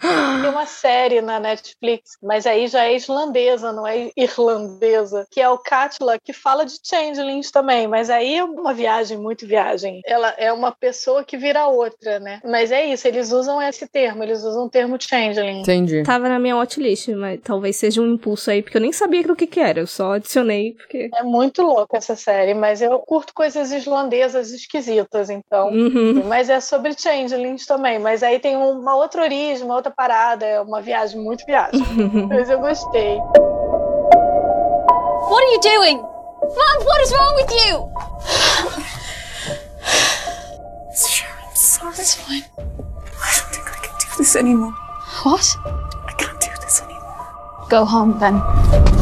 Tem uma série na Netflix, mas aí já é islandesa, não é irlandesa, que é o Katla, que fala de changelings também, mas aí é uma viagem, muito viagem. Ela é uma pessoa que vira outra, né? Mas é isso, eles usam esse termo, eles usam o termo changeling. Entendi. Tava na minha watchlist, mas talvez seja um impulso aí, porque eu nem sabia do que que era. Eu só adicionei porque. É muito louca essa série, mas eu curto coisas islandesas esquisitas, então. Uhum. Mas é sobre changelings também. Mas aí tem uma outra origem, uma outra parada. É uma viagem, muito viagem. <laughs> mas eu gostei. What are you doing? Mom, what is wrong with you? Sure, I'm sorry. It's fine. I don't think I can do this anymore. What? I can't do this anymore. Go home then.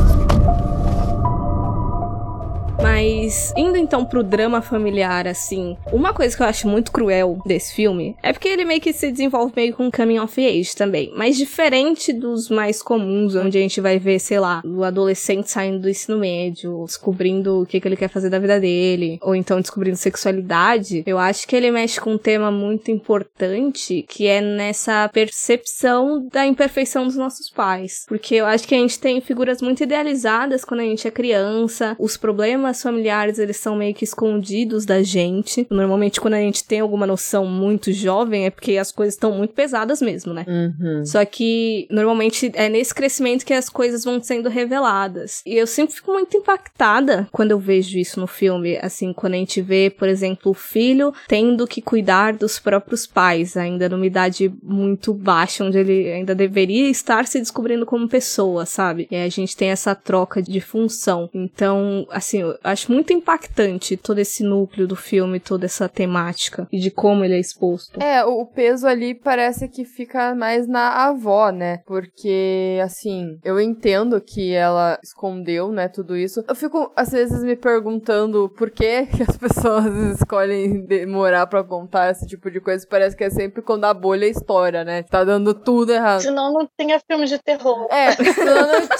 Mas indo então pro drama familiar, assim, uma coisa que eu acho muito cruel desse filme é porque ele meio que se desenvolve meio com um coming of age também. Mas diferente dos mais comuns, onde a gente vai ver, sei lá, o adolescente saindo do ensino médio, descobrindo o que, que ele quer fazer da vida dele, ou então descobrindo sexualidade, eu acho que ele mexe com um tema muito importante que é nessa percepção da imperfeição dos nossos pais. Porque eu acho que a gente tem figuras muito idealizadas quando a gente é criança, os problemas familiares eles são meio que escondidos da gente. Normalmente, quando a gente tem alguma noção muito jovem, é porque as coisas estão muito pesadas mesmo, né? Uhum. Só que normalmente é nesse crescimento que as coisas vão sendo reveladas. E eu sempre fico muito impactada quando eu vejo isso no filme. Assim, quando a gente vê, por exemplo, o filho tendo que cuidar dos próprios pais, ainda numa idade muito baixa, onde ele ainda deveria estar se descobrindo como pessoa, sabe? E a gente tem essa troca de função. Então, assim, eu acho muito impactante todo esse núcleo do filme, toda essa temática e de como ele é exposto. É, o peso ali parece que fica mais na avó, né? Porque, assim, eu entendo que ela escondeu, né, tudo isso. Eu fico, às vezes, me perguntando por que, <laughs> que as pessoas <laughs> escolhem demorar pra contar esse tipo de coisa. Parece que é sempre quando a bolha estoura, né? Tá dando tudo errado. Senão não tinha filme de terror. É, senão não. <laughs>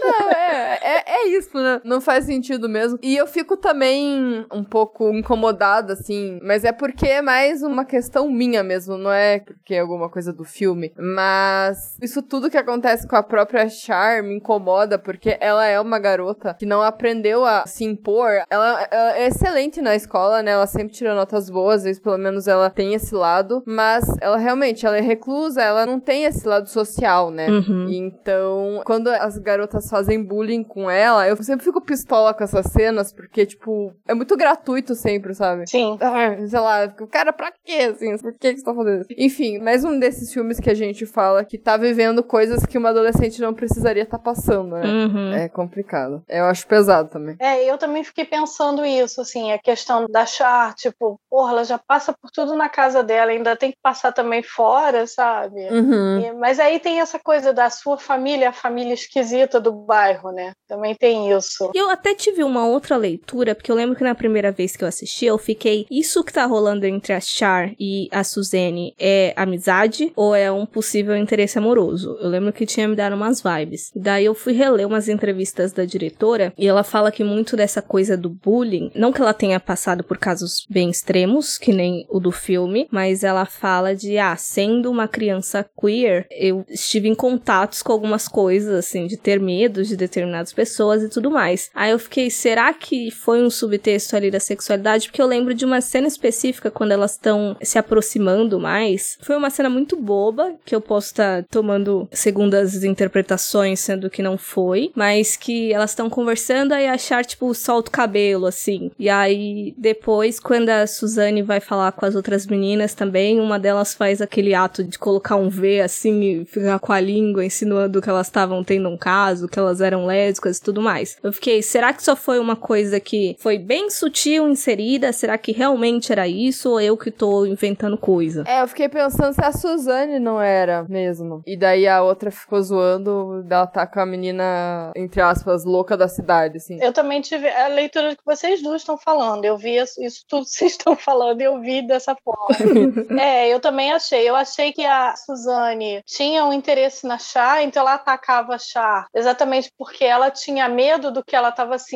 Não, é, é, é isso, né? Não faz sentido mesmo. E eu fico também um pouco incomodada, assim, mas é porque é mais uma questão minha mesmo, não é porque é alguma coisa do filme. Mas isso tudo que acontece com a própria Char me incomoda, porque ela é uma garota que não aprendeu a se impor. Ela, ela é excelente na escola, né? Ela sempre tira notas boas, às vezes pelo menos ela tem esse lado, mas ela realmente, ela é reclusa, ela não tem esse lado social, né? Uhum. Então, quando as garotas fazem bullying com ela, eu sempre fico pistola com essas cenas, porque, tipo, é muito gratuito sempre, sabe? Sim. Ah, sei lá, eu fico, cara, pra quê, assim? Por que que você tá fazendo isso? Enfim, mais um desses filmes que a gente fala que tá vivendo coisas que uma adolescente não precisaria estar passando, né? Uhum. É complicado. Eu acho pesado também. É, eu também fiquei pensando isso, assim, a questão da Char, tipo, porra, ela já passa por tudo na casa dela, ainda tem que passar também fora, sabe? Uhum. E- Mas aí tem essa coisa da sua família, a família esquisita do bairro, né? Também tem isso. E eu até tive uma outra leitura, porque eu lembro que na primeira vez que eu assisti, eu fiquei. Isso que tá rolando entre a Char e a Suzane é amizade ou é um possível interesse amoroso? Eu lembro que tinha me dado umas vibes. Daí eu fui reler umas entrevistas da diretora e ela fala que muito dessa coisa do bullying, não que ela tenha passado por casos bem extremos, que nem o do filme, mas ela fala de, ah, sendo uma criança queer, eu estive em contatos com algumas coisas, assim, de ter medo de determinadas pessoas e tudo mais. Aí eu fiquei, será que foi um subtexto ali da sexualidade? Porque eu lembro de uma cena específica quando elas estão se aproximando mais. Foi uma cena muito boba, que eu posso estar tomando segundas interpretações, sendo que não foi, mas que elas estão conversando aí achar, tipo, solta o cabelo, assim. E aí, depois, quando a Suzane vai falar com as outras meninas também, uma delas faz aquele ato de colocar um V, assim, e ficar com a língua insinuando que elas estavam tendo um caso, que elas eram lésbicas e tudo mais. Eu fiquei, será que só foi uma coisa que foi bem sutil inserida? Será que realmente era isso ou eu que tô inventando coisa? É, eu fiquei pensando se a Suzane não era mesmo. E daí a outra ficou zoando dela tá com a menina, entre aspas, louca da cidade, assim. Eu também tive a leitura que vocês duas estão falando. Eu vi isso, tudo que vocês <laughs> estão falando e eu vi dessa forma. <laughs> é, eu também achei. Eu achei que a Suzane tinha um interesse na Chá, então ela atacava a Chá exatamente porque ela tinha medo do que ela estava sentindo.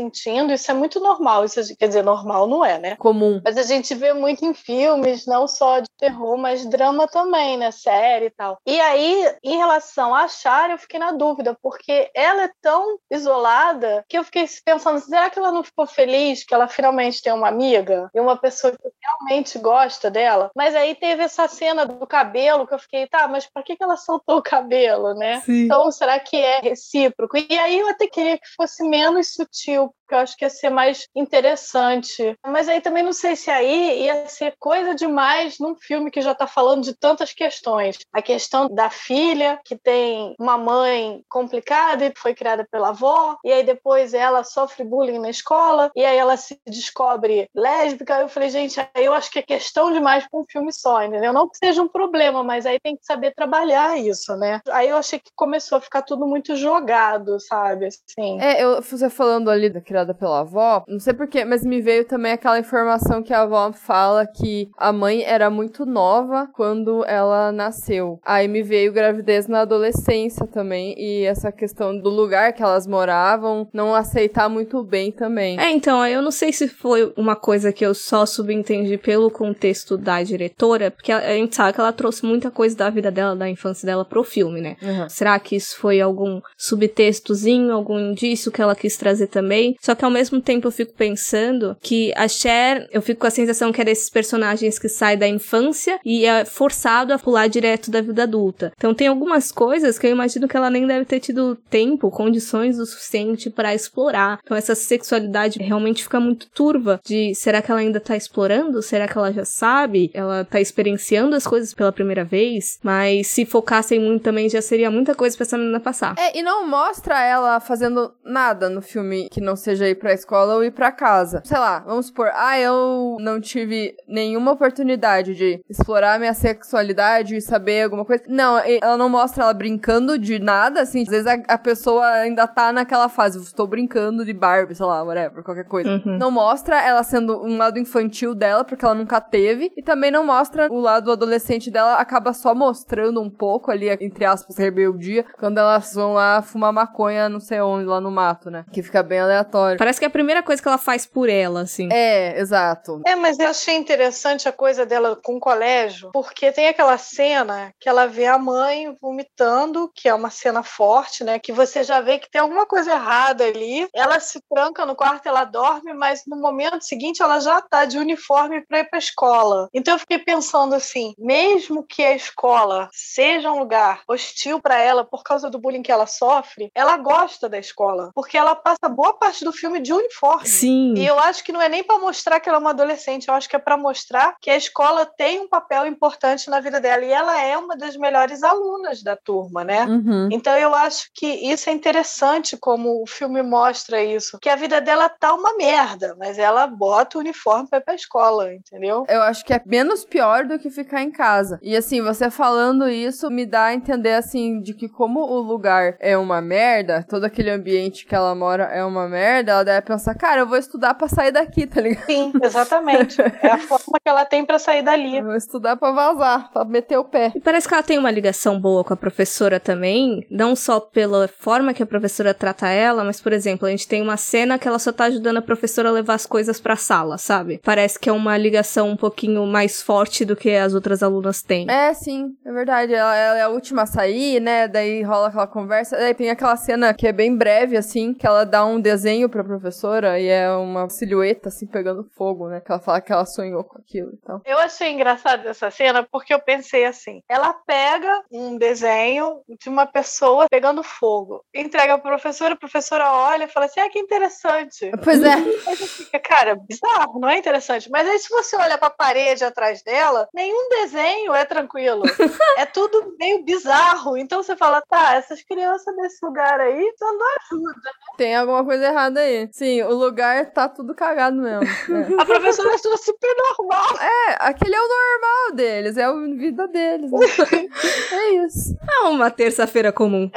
Isso é muito normal. Isso, quer dizer, normal não é, né? Comum. Mas a gente vê muito em filmes, não só de terror, mas drama também, né? Série e tal. E aí, em relação a Chá, eu fiquei na dúvida, porque ela é tão isolada que eu fiquei pensando, será que ela não ficou feliz que ela finalmente tem uma amiga e uma pessoa que realmente gosta dela? Mas aí teve essa cena do cabelo que eu fiquei, tá, mas que, que ela soltou o cabelo, né? Sim. Então, será que é recíproco? E aí eu até queria que fosse menos sutil, you porque eu acho que ia ser mais interessante. Mas aí também não sei se aí ia ser coisa demais num filme que já está falando de tantas questões. A questão da filha, que tem uma mãe complicada e foi criada pela avó, e aí depois ela sofre bullying na escola, e aí ela se descobre lésbica. Eu falei, gente, aí eu acho que é questão demais para um filme só, entendeu? Não que seja um problema, mas aí tem que saber trabalhar isso, né? Aí eu achei que começou a ficar tudo muito jogado, sabe? Assim. É, eu, você falando ali da criada pela avó, não sei porquê, mas me veio também aquela informação que a avó fala que a mãe era muito nova quando ela nasceu. Aí me veio gravidez na adolescência também e essa questão do lugar que elas moravam não aceitar muito bem também. É, então, eu não sei se foi uma coisa que eu só subentendi pelo contexto da diretora, porque a, gente sabe que ela trouxe muita coisa da vida dela, da infância dela pro filme, né? Uhum. Será que isso foi algum subtextozinho, algum indício que ela quis trazer também? Só que ao mesmo tempo eu fico pensando que a Cher, eu fico com a sensação que é desses personagens que sai da infância e é forçado a pular direto da vida adulta. Então tem algumas coisas que eu imagino que ela nem deve ter tido tempo, condições o suficiente para explorar. Então essa sexualidade realmente fica muito turva de será que ela ainda tá explorando? Será que ela já sabe? Ela tá experienciando as coisas pela primeira vez? Mas se focassem muito também já seria muita coisa pra essa menina passar. É, e não mostra ela fazendo nada no filme que não seja ir pra escola ou ir pra casa. Sei lá, vamos supor, ah, eu não tive nenhuma oportunidade de explorar minha sexualidade e saber alguma coisa. Não, ela não mostra ela brincando de nada, assim. Às vezes a, a pessoa ainda tá naquela fase, estou brincando de Barbie, sei lá, whatever, qualquer coisa. Uhum. Não mostra ela sendo um lado infantil dela, porque ela nunca teve. E também não mostra o lado adolescente dela, acaba só mostrando um pouco ali, entre aspas, rebeldia, quando elas vão lá fumar maconha, não sei onde, lá no mato, né? Que fica bem aleatório. Parece que é a primeira coisa que ela faz por ela, assim. É, exato. É, mas eu achei interessante a coisa dela com o colégio, porque tem aquela cena que ela vê a mãe vomitando, que é uma cena forte, né? Que você já vê que tem alguma coisa errada ali. Ela se tranca no quarto, ela dorme, mas no momento seguinte ela já tá de uniforme para ir pra escola. Então eu fiquei pensando assim, mesmo que a escola seja um lugar hostil para ela por causa do bullying que ela sofre, ela gosta da escola, porque ela passa boa parte do filme de uniforme. Sim. E eu acho que não é nem para mostrar que ela é uma adolescente, eu acho que é para mostrar que a escola tem um papel importante na vida dela e ela é uma das melhores alunas da turma, né? Uhum. Então eu acho que isso é interessante como o filme mostra isso, que a vida dela tá uma merda, mas ela bota o uniforme para ir pra escola, entendeu? Eu acho que é menos pior do que ficar em casa. E assim, você falando isso me dá a entender assim de que como o lugar é uma merda, todo aquele ambiente que ela mora é uma merda, ela deve pensar, cara, eu vou estudar pra sair daqui, tá ligado? Sim, exatamente. é a forma que ela tem para sair dali. Eu vou estudar pra vazar, pra meter o pé. E parece que ela tem uma ligação boa com a professora também, não só pela forma que a professora trata ela, mas, por exemplo, a gente tem uma cena que ela só tá ajudando a professora a levar as coisas pra sala, sabe? Parece que é uma ligação um pouquinho mais forte do que as outras alunas têm. É, sim, é verdade. Ela, ela é a última a sair, né? Daí rola aquela conversa. Daí tem aquela cena que é bem breve, assim, que ela dá um desenho pra professora e é uma silhueta assim pegando fogo, né? Que ela fala que ela sonhou com aquilo e tal. Eu achei engraçado essa cena porque eu pensei assim: ela pega um desenho de uma pessoa pegando fogo, entrega pra professora, a professora olha e fala assim: ah, que interessante. Pois é. Aí você fica, cara, bizarro, não é interessante. Mas aí se você olha pra parede atrás dela, nenhum desenho é tranquilo. <laughs> é tudo meio bizarro. Então você fala, tá, essas crianças desse lugar aí só não ajuda. Tem alguma coisa errada aí. Sim, o lugar tá tudo cagado mesmo. É. <laughs> A professora achou super normal. É, aquele é o normal deles, é a vida deles. né? <laughs> é isso. É uma terça-feira comum.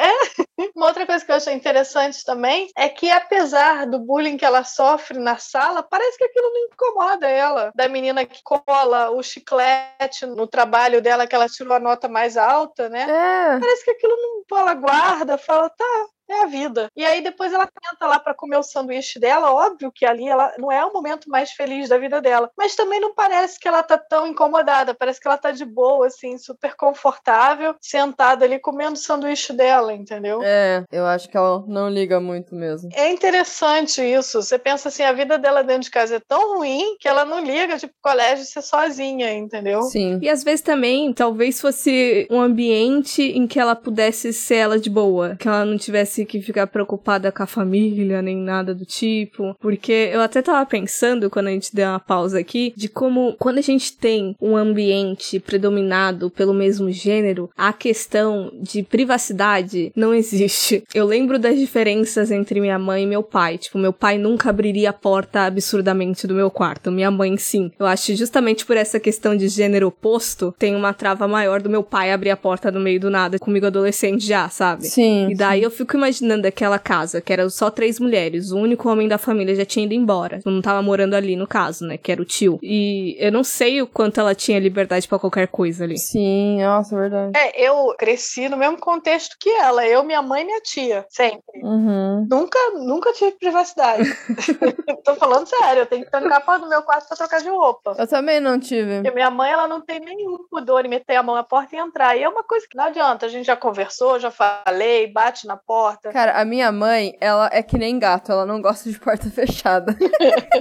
Uma outra coisa que eu achei interessante também é que, apesar do bullying que ela sofre na sala, parece que aquilo não incomoda ela. Da menina que cola o chiclete no trabalho dela, que ela tirou a nota mais alta, né? É. Parece que aquilo não. Ela guarda, fala, tá. É a vida. E aí depois ela tenta lá para comer o sanduíche dela. Óbvio que ali ela não é o momento mais feliz da vida dela. Mas também não parece que ela tá tão incomodada. Parece que ela tá de boa, assim, super confortável, sentada ali comendo o sanduíche dela, entendeu? É, eu acho que ela não liga muito mesmo. É interessante isso. Você pensa assim, a vida dela dentro de casa é tão ruim que ela não liga de pro colégio ser sozinha, entendeu? Sim. E às vezes também, talvez fosse um ambiente em que ela pudesse ser ela de boa, que ela não tivesse que ficar preocupada com a família, nem nada do tipo. Porque eu até tava pensando, quando a gente deu uma pausa aqui, de como quando a gente tem um ambiente predominado pelo mesmo gênero, a questão de privacidade não existe. Eu lembro das diferenças entre minha mãe e meu pai. Tipo, meu pai nunca abriria a porta absurdamente do meu quarto. Minha mãe, sim. Eu acho que justamente por essa questão de gênero oposto, tem uma trava maior do meu pai abrir a porta no meio do nada, comigo adolescente já, sabe? Sim. E daí eu fico imaginando aquela casa, que era só três mulheres, o único homem da família já tinha ido embora. Não tava morando ali no caso, né? Que era o tio. E eu não sei o quanto ela tinha liberdade pra qualquer coisa ali. Sim, nossa, é verdade. É, eu cresci no mesmo contexto que ela. Eu, minha mãe e minha tia. Sempre. Uhum. Nunca, nunca tive privacidade. <laughs> <laughs> Tô falando sério, eu tenho que trancar a porta do meu quarto pra trocar de roupa. Eu também não tive. Porque minha mãe, ela não tem nenhum pudor em meter a mão na porta e entrar. E é uma coisa que não adianta. A gente já conversou, já falei, bate na porta. Cara, a minha mãe, ela é que nem gato, ela não gosta de porta <laughs> fechada.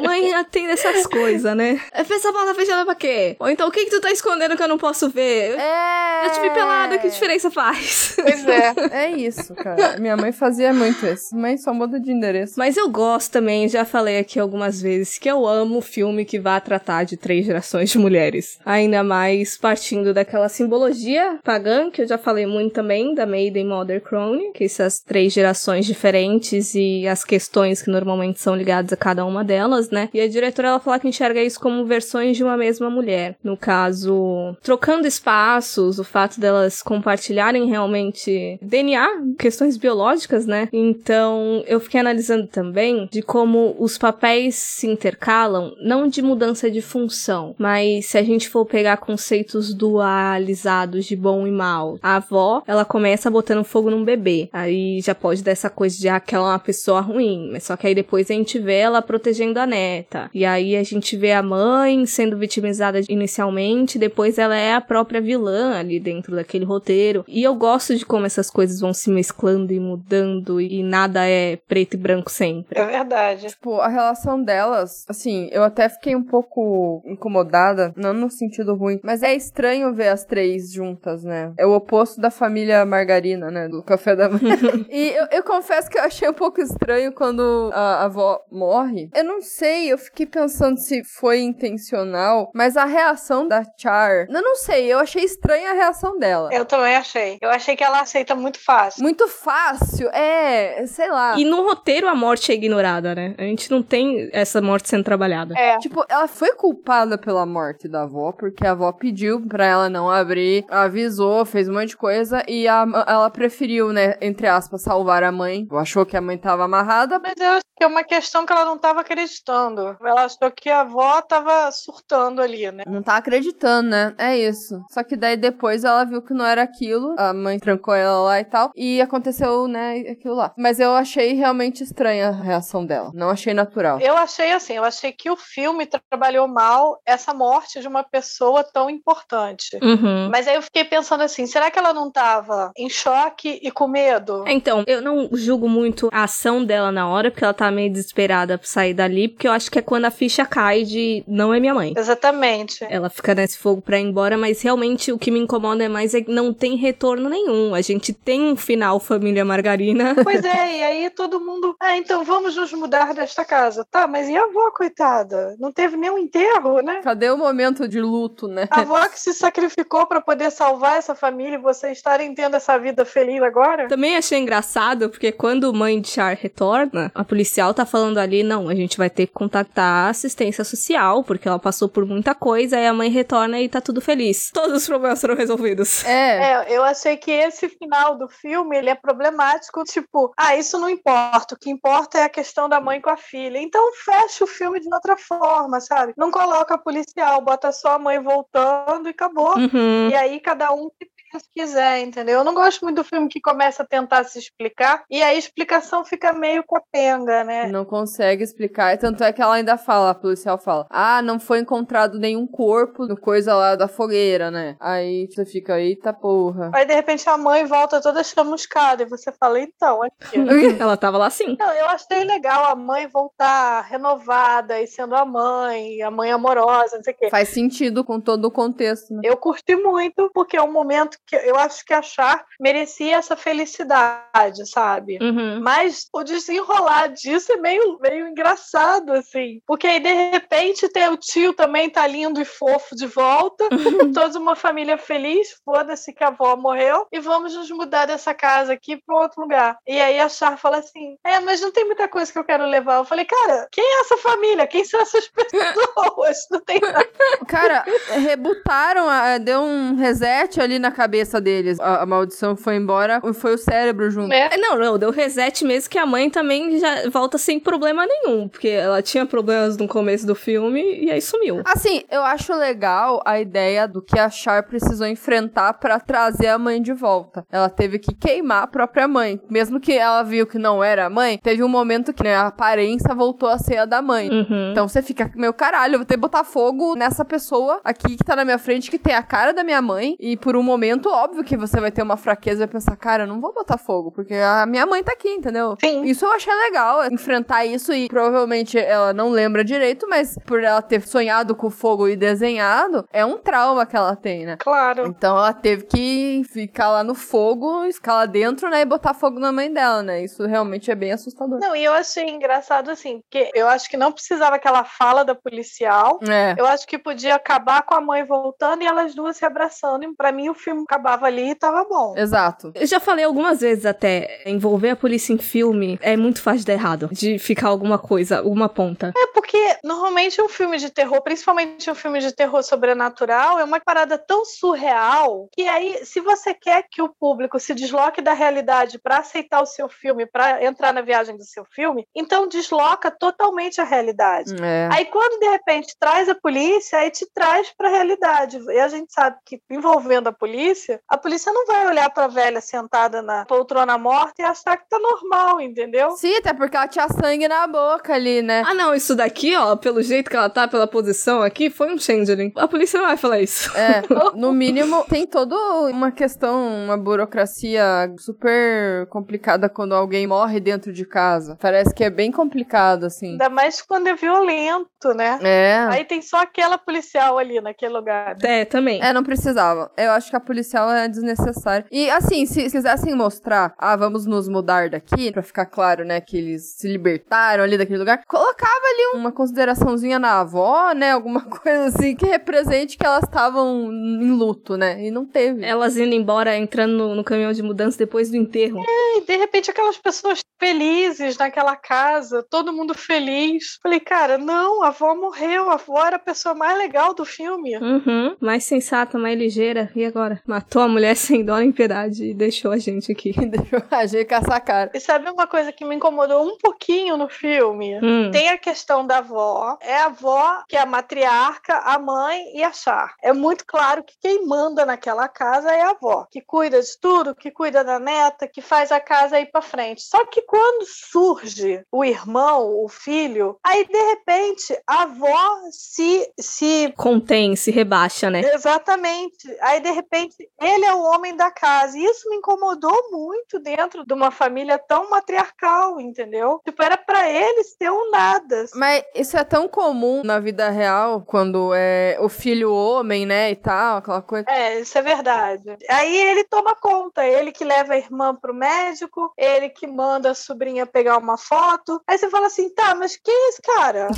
Mãe atende essas coisas, né? É essa porta fechada pra quê? Ou então, o que que tu tá escondendo que eu não posso ver? É. Eu te vi pelada, que diferença faz? Pois é. <laughs> É isso, cara. Minha mãe fazia muito isso. Mãe só muda de endereço. Mas eu gosto também, já falei aqui algumas vezes, que eu amo filme que vá tratar de três gerações de mulheres. Ainda mais partindo daquela simbologia pagã, que eu já falei muito também, da Maiden Mother Crone, que essas três gerações diferentes e as questões que normalmente são ligadas a cada uma delas, né? E a diretora, ela fala que enxerga isso como versões de uma mesma mulher. No caso, trocando espaços, o fato delas compartilharem realmente DNA, questões biológicas, né? Então, eu fiquei analisando também de como os papéis se intercalam, não de mudança de função, mas se a gente for pegar conceitos dualizados de bom e mal, a avó, ela começa botando fogo num bebê. Aí já pode dar essa coisa de ah, que ela é uma pessoa ruim, mas só que aí depois a gente vê ela protegendo a neta. E aí a gente vê a mãe sendo vitimizada inicialmente, depois ela é a própria vilã ali dentro daquele roteiro. E eu gosto de como essas coisas vão se mesclando e mudando e nada é preto e branco sempre. É verdade. Tipo, a relação delas, assim, eu até fiquei um pouco incomodada, não no sentido ruim, mas é estranho ver as três juntas, né? É o oposto da família Margarina, né? Do café da manhã. <laughs> e eu, eu confesso que eu achei um pouco estranho quando a avó morre. Eu não sei, eu fiquei pensando se foi intencional, mas a reação da Char, eu não sei, eu achei estranha a reação dela. Eu também achei. Eu achei que ela aceita muito fácil. Muito fácil, é, sei lá. E no roteiro a morte é ignorada, né? A gente não tem essa morte sendo trabalhada. É. Tipo, ela foi culpada pela morte da avó, porque a avó pediu pra ela não abrir, avisou, fez um monte de coisa, e a- ela preferiu, né, entre aspas, salvar a mãe. Achou que a mãe tava amarrada, Mas eu acho que é uma questão que ela não estava acreditando. Ela achou que a avó estava surtando ali, né? não tá acreditando, né? É isso. Só que daí depois ela viu que não era aquilo, a mãe trancou ela lá e tal, e aconteceu, né, aquilo lá. Mas eu achei realmente estranha a reação dela. Não achei natural. Eu achei assim, eu achei que o filme trabalhou mal essa morte de uma pessoa tão importante. Uhum. Mas aí eu fiquei pensando assim, será que ela não estava em choque e com medo? Então, Eu não julgo muito a ação dela na hora, porque ela tá meio desesperada pra sair dali, porque eu acho que é quando a ficha cai de não é minha mãe. Exatamente. Ela fica nesse fogo pra ir embora, mas realmente o que me incomoda é mais é que não tem retorno nenhum. A gente tem um final família margarina. <laughs> Pois é, e aí todo mundo. Ah, então vamos nos mudar desta casa. Tá, mas e a avó, coitada? Não teve nenhum enterro, né? Cadê o momento de luto, né? A avó que se sacrificou pra poder salvar essa família e vocês estarem tendo essa vida feliz agora? Também achei engraçado, porque quando mãe de Char retorna, a policial tá falando ali, não, a gente vai ter que contactar a assistência social, porque ela passou por muita coisa, aí a mãe retorna e tá tudo feliz. Todos os problemas foram resolvidos. É. É, eu achei que esse final do filme ele é problemático, tipo, ah, isso não importa, o que importa é a questão da mãe com a filha. Então fecha o filme de outra forma, sabe? Não coloca a policial, bota só a mãe voltando e acabou. Uhum. E aí cada um se quiser, entendeu? Eu não gosto muito do filme que começa a tentar se explicar e aí a explicação fica meio capenga, né? Não consegue explicar. E tanto é que ela ainda fala, a policial fala: Ah, não foi encontrado nenhum corpo no coisa lá da fogueira, né? Aí você fica, eita porra. Aí de repente a mãe volta toda chamuscada e você fala, então, aqui. ela tava lá sim. Não, eu achei legal a mãe voltar renovada e sendo a mãe, a mãe amorosa, não sei o quê. Faz sentido com todo o contexto, né? Eu curti muito, porque é um momento que eu acho que a Char merecia essa felicidade, sabe? Uhum. Mas o desenrolar disso é meio, meio engraçado, assim. Porque aí, de repente, tem o tio também tá lindo e fofo de volta. <laughs> Toda uma família feliz. Foda-se que a avó morreu. E vamos nos mudar dessa casa aqui para outro lugar. E aí a Char fala assim: É, mas não tem muita coisa que eu quero levar. Eu falei, cara, quem é essa família? Quem são essas pessoas? Não tem nada. Cara, rebutaram, deu um reset ali na cabeça deles. A, a maldição foi embora e foi o cérebro junto. né? É, Não, não, deu reset mesmo que a mãe também já volta sem problema nenhum, porque ela tinha problemas no começo do filme e aí sumiu. Assim, eu acho legal a ideia do que a Char precisou enfrentar pra trazer a mãe de volta. Ela teve que queimar a própria mãe. Mesmo que ela viu que não era a mãe, teve um momento que né, a aparência voltou a ser a da mãe. Uhum. Então você fica, meu caralho, eu vou ter que botar fogo nessa pessoa aqui que tá na minha frente, que tem a cara da minha mãe. E por um momento, óbvio que você vai ter uma fraqueza e vai pensar, cara, eu não vou botar fogo, porque a minha mãe tá aqui, entendeu? Sim. Isso eu achei legal, enfrentar isso e provavelmente ela não lembra direito, mas por ela ter sonhado com fogo e desenhado, é um trauma que ela tem, né? Claro. Então ela teve que ficar lá no fogo, ficar lá dentro, né, e botar fogo na mãe dela, né? Isso realmente é bem assustador. Não, e eu achei engraçado assim, porque eu acho que não precisava aquela fala da policial. É. Eu acho que podia acabar com a mãe voltando e elas duas se abraçando. E pra mim o filme acabava ali e tava bom. Exato. Eu já falei algumas vezes até, envolver a polícia em filme é muito fácil de dar errado, de ficar alguma coisa, alguma ponta. É porque normalmente um filme de terror, principalmente um filme de terror sobrenatural, é uma parada tão surreal que aí, se você quer que o público se desloque da realidade pra aceitar o seu filme, pra entrar na viagem do seu filme, então desloca totalmente a realidade. É. Aí quando de repente traz a polícia, aí te traz pra realidade. E a gente sabe que envolvendo a polícia, a polícia não vai olhar pra velha sentada na poltrona morta e achar que tá normal, entendeu? Sim, até porque ela tinha sangue na boca ali, né? Ah, não, isso daqui, ó, pelo jeito que ela tá, pela posição aqui, foi um changeling. A polícia não vai falar isso. É, <laughs> no mínimo, tem toda uma questão, uma burocracia super complicada quando alguém morre dentro de casa. Parece que é bem complicado, assim. Ainda mais quando é violento, né? É. Aí tem só aquela policial ali naquele lugar. né? É, também. É, não precisava. Eu acho que a policial é desnecessária. E assim, se quisessem mostrar, ah, vamos nos mudar daqui, pra ficar claro, né, que eles se libertaram ali daquele lugar, colocava ali uma consideraçãozinha na avó, né, alguma <laughs> coisa assim que represente que elas estavam em luto, né? E não teve. Elas indo embora, entrando no, no caminhão de mudança depois do enterro. E de repente aquelas pessoas felizes naquela casa, todo mundo feliz. Falei, cara, não, a avó morreu, a avó era a pessoa mais legal do filme. Uhum. Mais sensata, mais ligeira. E agora? Matou a mulher <laughs> sem dó nem piedade e deixou a gente aqui. <laughs> Deixou a gente com essa cara. E sabe uma coisa que me incomodou um pouquinho no filme? Hum. Tem a questão da avó. É a avó que é a matriarca, a mãe e a Char. É muito claro que quem manda naquela casa é a avó, que cuida de tudo, que cuida da neta, que faz a casa ir pra frente. Só que quando surge o irmão, o filho, aí de repente a avó se se Contém, se rebaixa, né? Exatamente. Aí, de repente, ele é o homem da casa. E isso me incomodou muito dentro de uma família tão matriarcal, entendeu? Tipo, era para ele ser um nada. Mas isso é tão comum na vida real, quando é o filho homem, né, e tal, aquela coisa. É, isso é verdade. Aí ele toma conta, ele que leva a irmã pro médico, ele que manda a sobrinha pegar uma foto. Aí você fala assim, tá, mas quem é esse cara?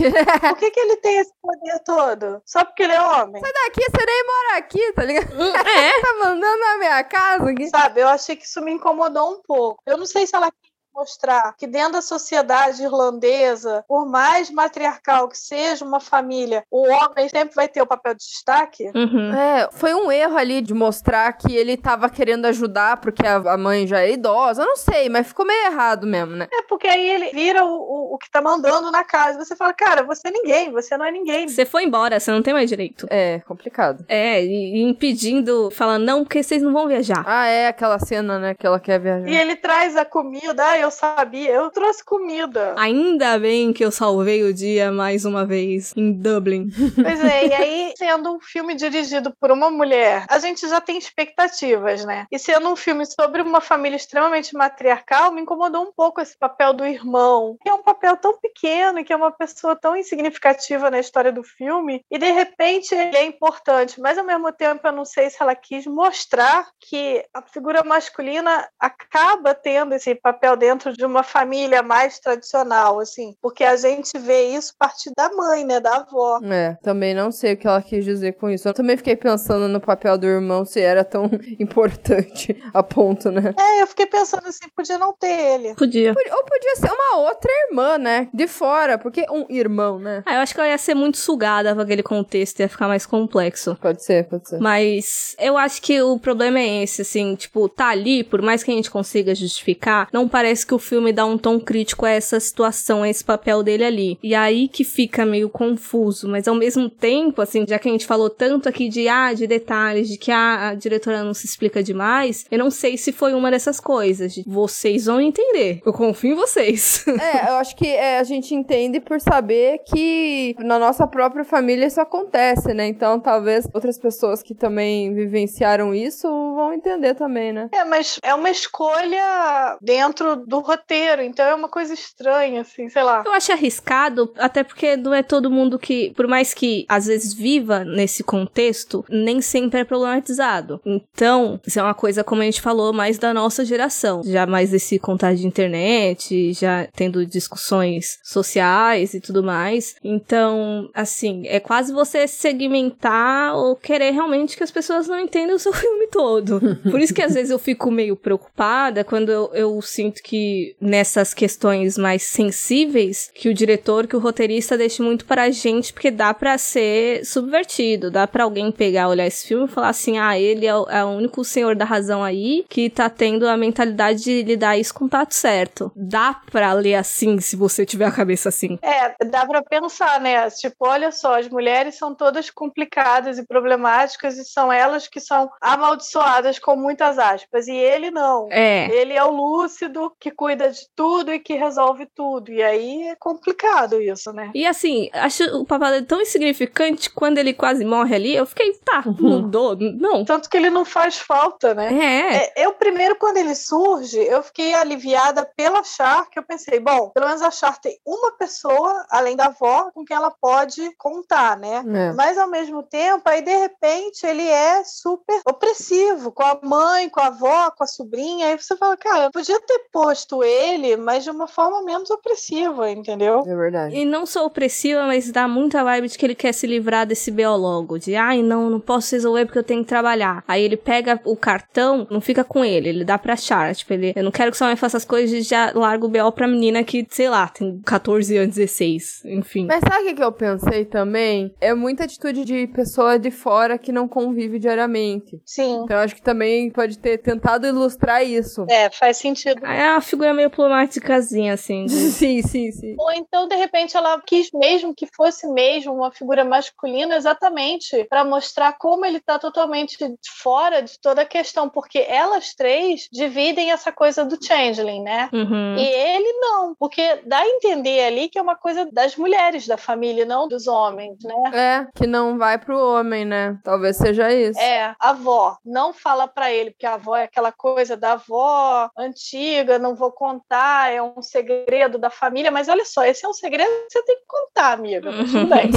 Por que, que ele tem esse poder todo? Só porque ele é homem? Sai daqui, você nem mora aqui, tá ligado? É. <laughs> tá mandando na minha casa. Sabe, eu achei que isso me incomodou um pouco. Eu não sei se ela mostrar que dentro da sociedade irlandesa, por mais matriarcal que seja uma família, o homem sempre vai ter o papel de destaque. Uhum. É, foi um erro ali de mostrar que ele tava querendo ajudar porque a a mãe já é idosa. Eu não sei, mas ficou meio errado mesmo, né? É porque aí ele vira o, o, o que tá mandando na casa. Você fala, cara, você é ninguém, você não é ninguém. Você foi embora, você não tem mais direito. É, complicado. É, e, e impedindo, falando, não, porque vocês não vão viajar. Ah, é aquela cena, né, que ela quer viajar. E ele traz a comida, ah, eu sabia, eu trouxe comida. Ainda bem que eu salvei o dia mais uma vez em Dublin. <laughs> Pois é, e aí, sendo um filme dirigido por uma mulher, a gente já tem expectativas, né? E sendo um filme sobre uma família extremamente matriarcal, me incomodou um pouco esse papel do irmão, que é um papel tão pequeno, e que é uma pessoa tão insignificativa na história do filme, e de repente ele é importante, mas ao mesmo tempo eu não sei se ela quis mostrar que a figura masculina acaba tendo esse papel dentro de uma família mais tradicional, assim, porque a gente vê isso a partir da mãe, né, da avó. É, também não sei o que ela quis dizer com isso. Eu também fiquei pensando no papel do irmão, se era tão <laughs> importante a ponto, né? É, eu fiquei pensando assim, podia não ter ele. Podia. Pod- Ou podia ser uma outra irmã, né? De fora, porque um irmão, né? Ah, eu acho que ela ia ser muito sugada pra aquele contexto, ia ficar mais complexo. Pode ser, pode ser. Mas eu acho que o problema é esse, assim, tipo, tá ali, por mais que a gente consiga justificar, não parece que o filme dá um tom crítico a essa situação, a esse papel dele ali. E aí que fica meio confuso, mas ao mesmo tempo, assim, já que a gente falou tanto aqui de, ah, de detalhes, de que ah, a diretora não se explica demais, eu não sei se foi uma dessas coisas. de Vocês vão entender. Eu confio em vocês. <laughs> É, eu acho que é, a gente entende por saber que na nossa própria família isso acontece, né? Então talvez outras pessoas que também vivenciaram isso vão entender também, né? É, mas é uma escolha dentro do roteiro, então é uma coisa estranha, assim, sei lá. Eu acho arriscado, até porque não é todo mundo que, por mais que às vezes viva nesse contexto, nem sempre é problematizado. Então, isso é uma coisa, como a gente falou, mais da nossa geração. Já mais desse contato de internet, já tendo discussões sociais e tudo mais. Então, assim, é quase você segmentar ou querer realmente que as pessoas não entendam o seu <laughs> filme todo. Por isso que às vezes eu fico meio preocupada quando eu, eu sinto que nessas questões mais sensíveis, que o diretor, que o roteirista deixe muito pra gente, porque dá pra ser subvertido, dá pra alguém pegar, olhar esse filme e falar assim, ah, ele é o, é o único senhor da razão aí que tá tendo a mentalidade de lidar isso com o tato certo. Dá pra ler assim, se você tiver a cabeça assim. É, dá pra pensar, né? Tipo, olha só, as mulheres são todas complicadas e problemáticas e são elas que são amaldiçoadas com muitas aspas. E ele não. É. Ele é o lúcido que cuida de tudo e que resolve tudo. E aí é complicado isso, né? E assim, acho o papel dele tão insignificante quando ele quase morre ali. Eu fiquei, tá, mudou. Não. Tanto que ele não faz falta, né? É. É, eu primeiro, quando ele surge, eu fiquei aliviada pela Char, que eu pensei, bom, pelo menos a Char tem uma pessoa, além da avó, com quem ela pode contar, né? É. Mas ao mesmo tempo, aí de repente ele é super opressivo com a mãe, com a avó, com a sobrinha. Aí você fala, cara, podia ter posto ele, mas de uma forma menos opressiva, entendeu? É verdade. E não sou opressiva, mas dá muita vibe de que ele quer se livrar desse biólogo. De, ai, não, não posso resolver porque eu tenho que trabalhar. Aí ele pega o cartão, não fica com ele, ele dá pra Char. Tipo, ele, eu não quero que sua mãe faça as coisas e já larga o BO pra menina que, sei lá, tem 14 anos, 16. Enfim. Mas sabe o que que eu pensei também? É muita atitude de pessoa de fora que não convive diariamente. Sim. Então eu acho que também pode ter tentado ilustrar isso. É, faz sentido. É uma figura meio problemáticazinha, assim. de- <laughs> sim, sim, sim. Ou então, de repente, ela quis mesmo que fosse mesmo uma figura masculina, exatamente para mostrar como ele tá totalmente fora de toda a questão, porque elas três dividem essa coisa do changeling, né? Uhum. E ele não, porque dá a entender ali que é uma coisa das mulheres da família, não dos homens, né? É, que não vai pro homem, né? Talvez seja isso. É, a avó não fala para ele, porque a avó é aquela coisa da avó antiga, não vou contar, é um segredo da família, mas olha só, esse é um segredo que você tem que contar, amiga, tudo bem.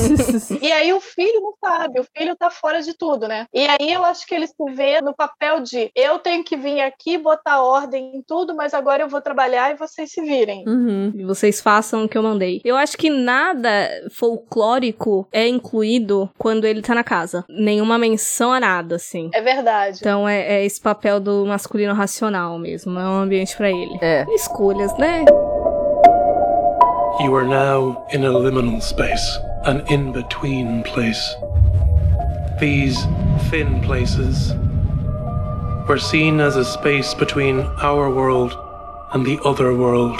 e aí o filho não sabe, o filho tá fora de tudo, né? E aí eu acho que ele se vê no papel de eu tenho que vir aqui botar ordem em tudo, mas agora eu vou trabalhar e vocês se virem. Uhum. E vocês façam o que eu mandei. Eu acho que nada folclórico é incluído quando ele tá na casa. Nenhuma menção a nada, assim. É verdade. Então é, é esse papel do masculino racional mesmo. É um ambiente pra ele. É. Escolhas, né? You are now in a liminal space, an in between place. These thin places were seen as a space between our world and the other world.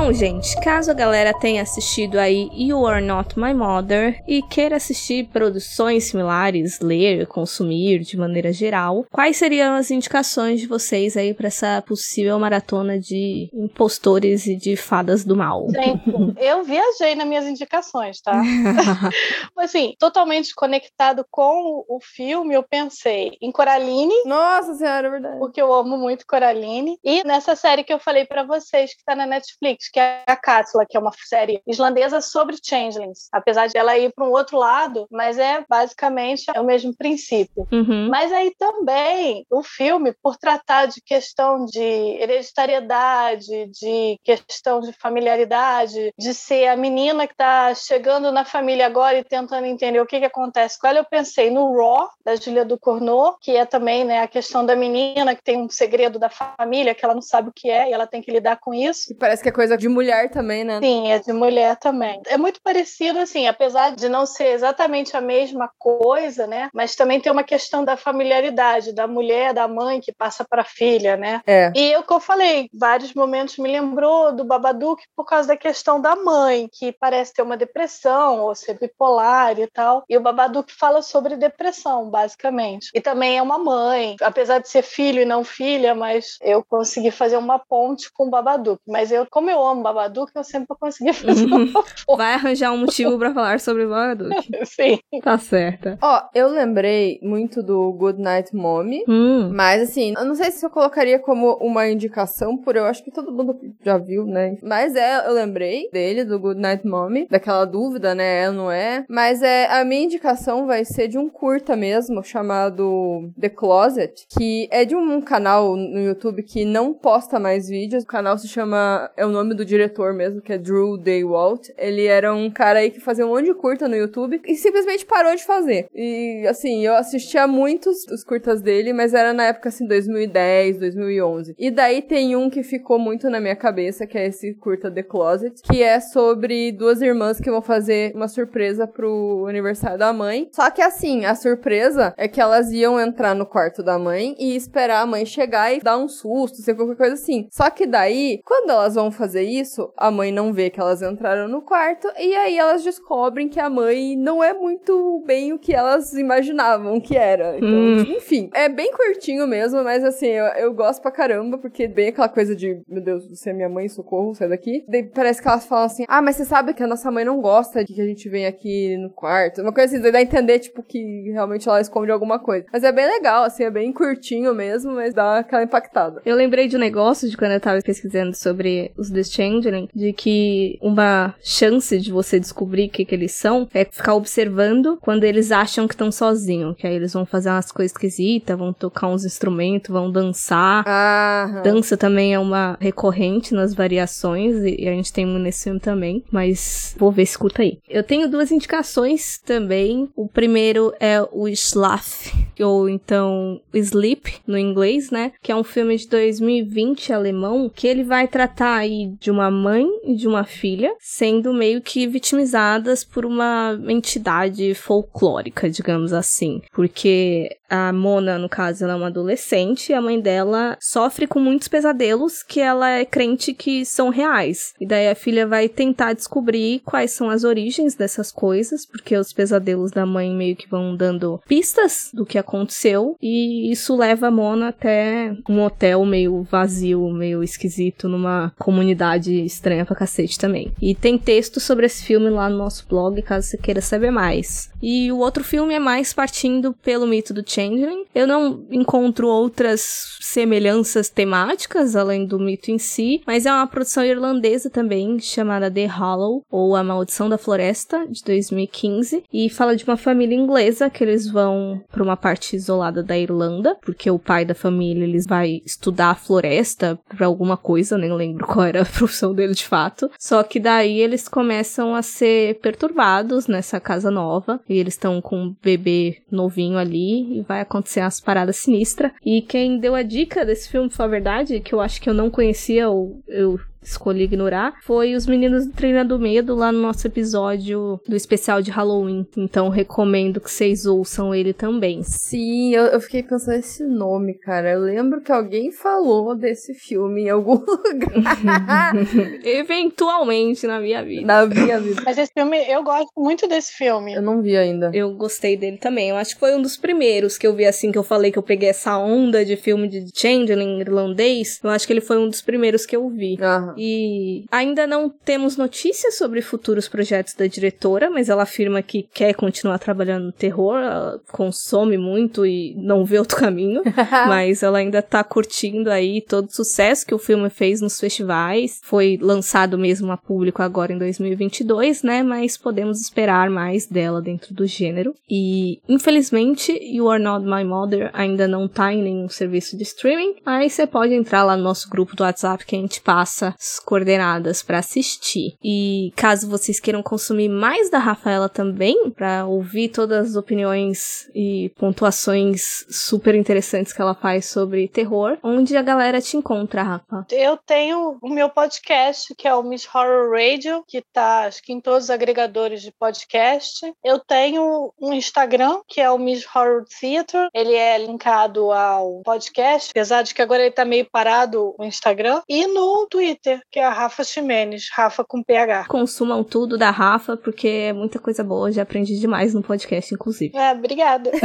Então, gente, caso a galera tenha assistido aí You Are Not My Mother e queira assistir produções similares, ler, consumir de maneira geral, quais seriam as indicações de vocês aí para essa possível maratona de impostores e de fadas do mal? Gente, eu viajei nas minhas indicações, tá? <laughs> assim, totalmente conectado com o filme, eu pensei em Coraline, Nossa senhora, é verdade. porque eu amo muito Coraline, e nessa série que eu falei pra vocês que tá na Netflix, que é a Cássila, que é uma série islandesa sobre changelings, apesar de ela ir para um outro lado, mas é basicamente é o mesmo princípio. Uhum. Mas aí também o filme, por tratar de questão de hereditariedade, de questão de familiaridade, de ser a menina que está chegando na família agora e tentando entender o que, que acontece com ela, eu pensei no Raw, da Julia Ducournau, que é também né, a questão da menina que tem um segredo da família, que ela não sabe o que é e ela tem que lidar com isso. E parece que é coisa de mulher também, né? Sim, é de mulher também. É muito parecido, assim, apesar de não ser exatamente a mesma coisa, né? Mas também tem uma questão da familiaridade, da mulher, da mãe que passa para a filha, né? É. E o que eu falei, vários momentos me lembrou do Babadook por causa da questão da mãe, que parece ter uma depressão ou ser bipolar e tal. E o Babadook fala sobre depressão, basicamente. E também é uma mãe, apesar de ser filho e não filha, mas eu consegui fazer uma ponte com o Babadook. Mas eu, como eu amo Babadook, eu sempre consegui <laughs> fazer uma ponte. Vai arranjar um motivo pra falar sobre o Babadook. <laughs> Sim. Tá certa. Ó, eu lembrei muito do Good Night Mommy. Hum. Mas assim, eu não sei se eu colocaria como uma indicação, por eu acho que todo mundo já viu, né? Mas é, eu lembrei dele, do Good Night Mommy, daquela dúvida, né? É ou não é? Mas é, a minha indicação vai ser de um curta mesmo, chamado The Closet, que é de um canal no YouTube que não posta mais vídeos. O canal se chama, é o nome do diretor mesmo, que é Drew Daywalt. Ele era um cara aí que fazia um monte de curta no YouTube e simplesmente parou de fazer. E assim, eu assistia muitos os curtas dele, mas era na época assim 2010, 2011. E daí tem um que ficou muito na minha cabeça, que é esse curta The Closet, que é sobre duas irmãs que vão fazer uma surpresa pro aniversário da mãe. Só que assim, a surpresa é que elas iam entrar no quarto da mãe e esperar a mãe chegar e dar um susto, sei qualquer coisa assim. Só que daí, quando elas vão fazer isso, a mãe não vê que elas entraram no quarto e aí elas descobrem que a mãe não é muito bem o que elas imaginavam que era. Então, Hum. enfim, é bem curtinho mesmo, mas assim, eu, eu gosto pra caramba, porque é bem aquela coisa de, meu Deus, você é minha mãe, socorro, sai daqui. Daí parece que elas falam assim, ah, mas você sabe que a nossa mãe não gosta de que a gente venha aqui no quarto. Uma coisa assim, daí dá a entender, tipo, que realmente ela esconde alguma coisa. Mas é bem legal, assim, é bem curtinho mesmo, mas dá aquela impactada. Eu lembrei de um negócio de quando eu tava pesquisando sobre os The Changeling, de que uma chance de você descobrir o que, que eles são é ficar observando quando eles acham que estão sozinhos. Que aí eles vão fazer umas coisas esquisitas, vão tocar uns instrumentos, vão dançar. Ah, Dança também é uma recorrente nas variações, e a gente tem um nesse filme também, mas vou ver se escuta aí. Eu tenho duas indicações também. O primeiro é o Schlaf, ou então Sleep, no inglês, né? Que é um filme de 2020 alemão, que ele vai tratar aí de uma mãe e de uma filha sendo meio que vitimizadas por uma entidade folclórica, digamos assim. Porque a Mona, no caso, ela é uma adolescente e a mãe dela sofre com muitos pesadelos que ela é crente que são reais. E daí a filha vai tentar descobrir quais são as origens dessas coisas, porque os pesadelos da mãe meio que vão dando pistas do que aconteceu. E isso leva a Mona até um hotel meio vazio, meio esquisito, numa comunidade estranha pra cacete também. E tem texto sobre esse filme lá no nosso blog, caso você queira saber mais. E o outro filme é mais partindo pelo mito do Changeling. Eu não encontro outras semelhanças temáticas além do mito em si, mas é uma produção irlandesa também chamada The Hollow ou A Maldição da Floresta de 2015 e fala de uma família inglesa que eles vão para uma parte isolada da Irlanda, porque o pai da família eles vai estudar a floresta para alguma coisa, nem lembro qual era profissão dele de fato. Só que daí eles começam a ser perturbados nessa casa nova e eles estão com um bebê novinho ali e vai acontecer umas paradas sinistras. E quem deu a dica desse filme, foi a verdade, que eu acho que eu não conhecia, ou eu escolhi ignorar, foi Os Meninos do Treina do Medo, lá no nosso episódio do especial de Halloween. Então recomendo que vocês ouçam ele também. Sim, eu, eu fiquei pensando nesse nome, cara. Eu lembro que alguém falou desse filme em algum <laughs> lugar. <laughs> Eventualmente na minha vida. Na minha vida. Mas esse filme, eu gosto muito desse filme. Eu não vi ainda. Eu gostei dele também. Eu acho que foi um dos primeiros que eu vi assim, que eu falei que eu peguei essa onda de filme de Changeling irlandês. Eu acho que ele foi um dos primeiros que eu vi. Aham. E ainda não temos notícias sobre futuros projetos da diretora, mas ela afirma que quer continuar trabalhando no terror, ela consome muito e não vê outro caminho, <laughs> mas ela ainda tá curtindo aí todo o sucesso que o filme fez nos festivais. Foi lançado mesmo a público agora em 2022, né? Mas podemos esperar mais dela dentro do gênero. E infelizmente, You Are Not My Mother ainda não tá em nenhum serviço de streaming, mas você pode entrar lá no nosso grupo do WhatsApp que a gente passa as coordenadas para assistir. E caso vocês queiram consumir mais da Rafaela também, para ouvir todas as opiniões e pontuações super interessantes que ela faz sobre terror, onde a galera te encontra, Rafa? Eu tenho o meu podcast, que é o Miss Horror Radio, que tá, acho que em todos os agregadores de podcast. Eu tenho um Instagram, que é o Miss Horror Theater. Ele é linkado ao podcast, apesar de que agora ele tá meio parado o Instagram. E no Twitter, que é a Rafa Ximenes, Rafa com PH. Consumam tudo da Rafa, porque é muita coisa boa, já aprendi demais no podcast, inclusive. É, obrigada. <laughs>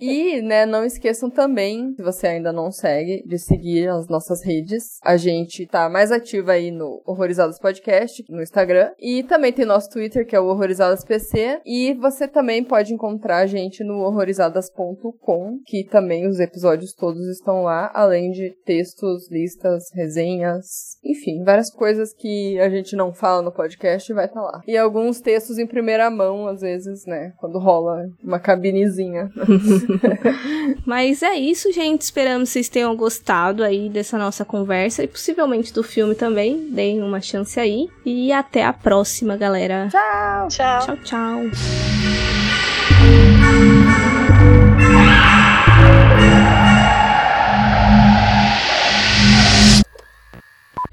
E, né, não esqueçam também, se você ainda não segue, de seguir as nossas redes. A gente tá mais ativa aí no Horrorizadas Podcast, no Instagram. E também tem nosso Twitter, que é o Horrorizadas PC. E você também pode encontrar a gente no horrorizadas.com, que também os episódios todos estão lá, além de textos, listas, resenhas, enfim, várias coisas que a gente não fala no podcast vai estar lá. E alguns textos em primeira mão, às vezes, né, quando rola uma cabinezinha. <laughs> Mas é isso, gente. Esperamos que vocês tenham gostado aí dessa nossa conversa e possivelmente do filme também. Deem uma chance aí. E até a próxima, galera. Tchau! Tchau. Tchau, tchau.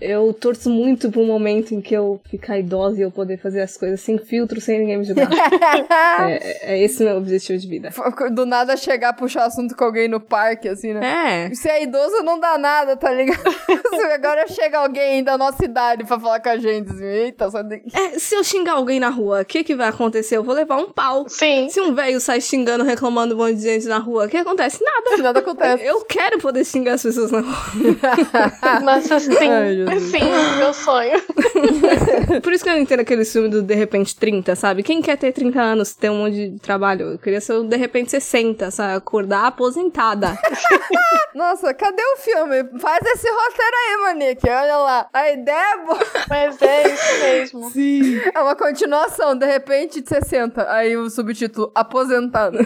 Eu torço muito pro momento em que eu ficar idosa e eu poder fazer as coisas sem filtro, sem ninguém me julgar. <laughs> é, é esse o meu objetivo de vida. Do nada chegar, puxar assunto com alguém no parque, assim, né? É. Se é idoso, não dá nada, tá ligado? <laughs> Agora chega alguém da nossa idade pra falar com a gente, assim, eita, só tem... É, se eu xingar alguém na rua, o que que vai acontecer? Eu vou levar um pau. Sim. Se um velho sai xingando, reclamando um monte de gente na rua, o que acontece? Nada. Nada acontece. Eu quero poder xingar as pessoas na rua. <laughs> Nossa, sim. Ai. Sim, meu sonho. <laughs> Por isso que eu não entendo aquele filme do De Repente 30, sabe? Quem quer ter 30 anos, ter um monte de trabalho? Eu queria ser o De Repente 60, sabe? Acordar aposentada. <laughs> Nossa, cadê o filme? Faz esse roteiro aí, Monique. Olha lá. A ideia é boa. Mas é isso mesmo. Sim. É uma continuação, de repente, de 60. Aí o subtítulo, aposentado.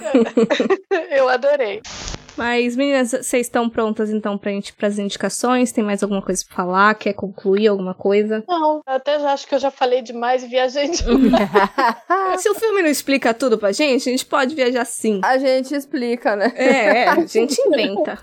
<laughs> Eu adorei. Mas, meninas, vocês estão prontas então pra gente pras indicações? Tem mais alguma coisa pra falar? Quer concluir alguma coisa? Não, eu até já acho que eu já falei demais e viajei demais. <laughs> <laughs> Se o filme não explica tudo pra gente, a gente pode viajar sim. A gente explica, né? É, é, a gente <laughs> inventa.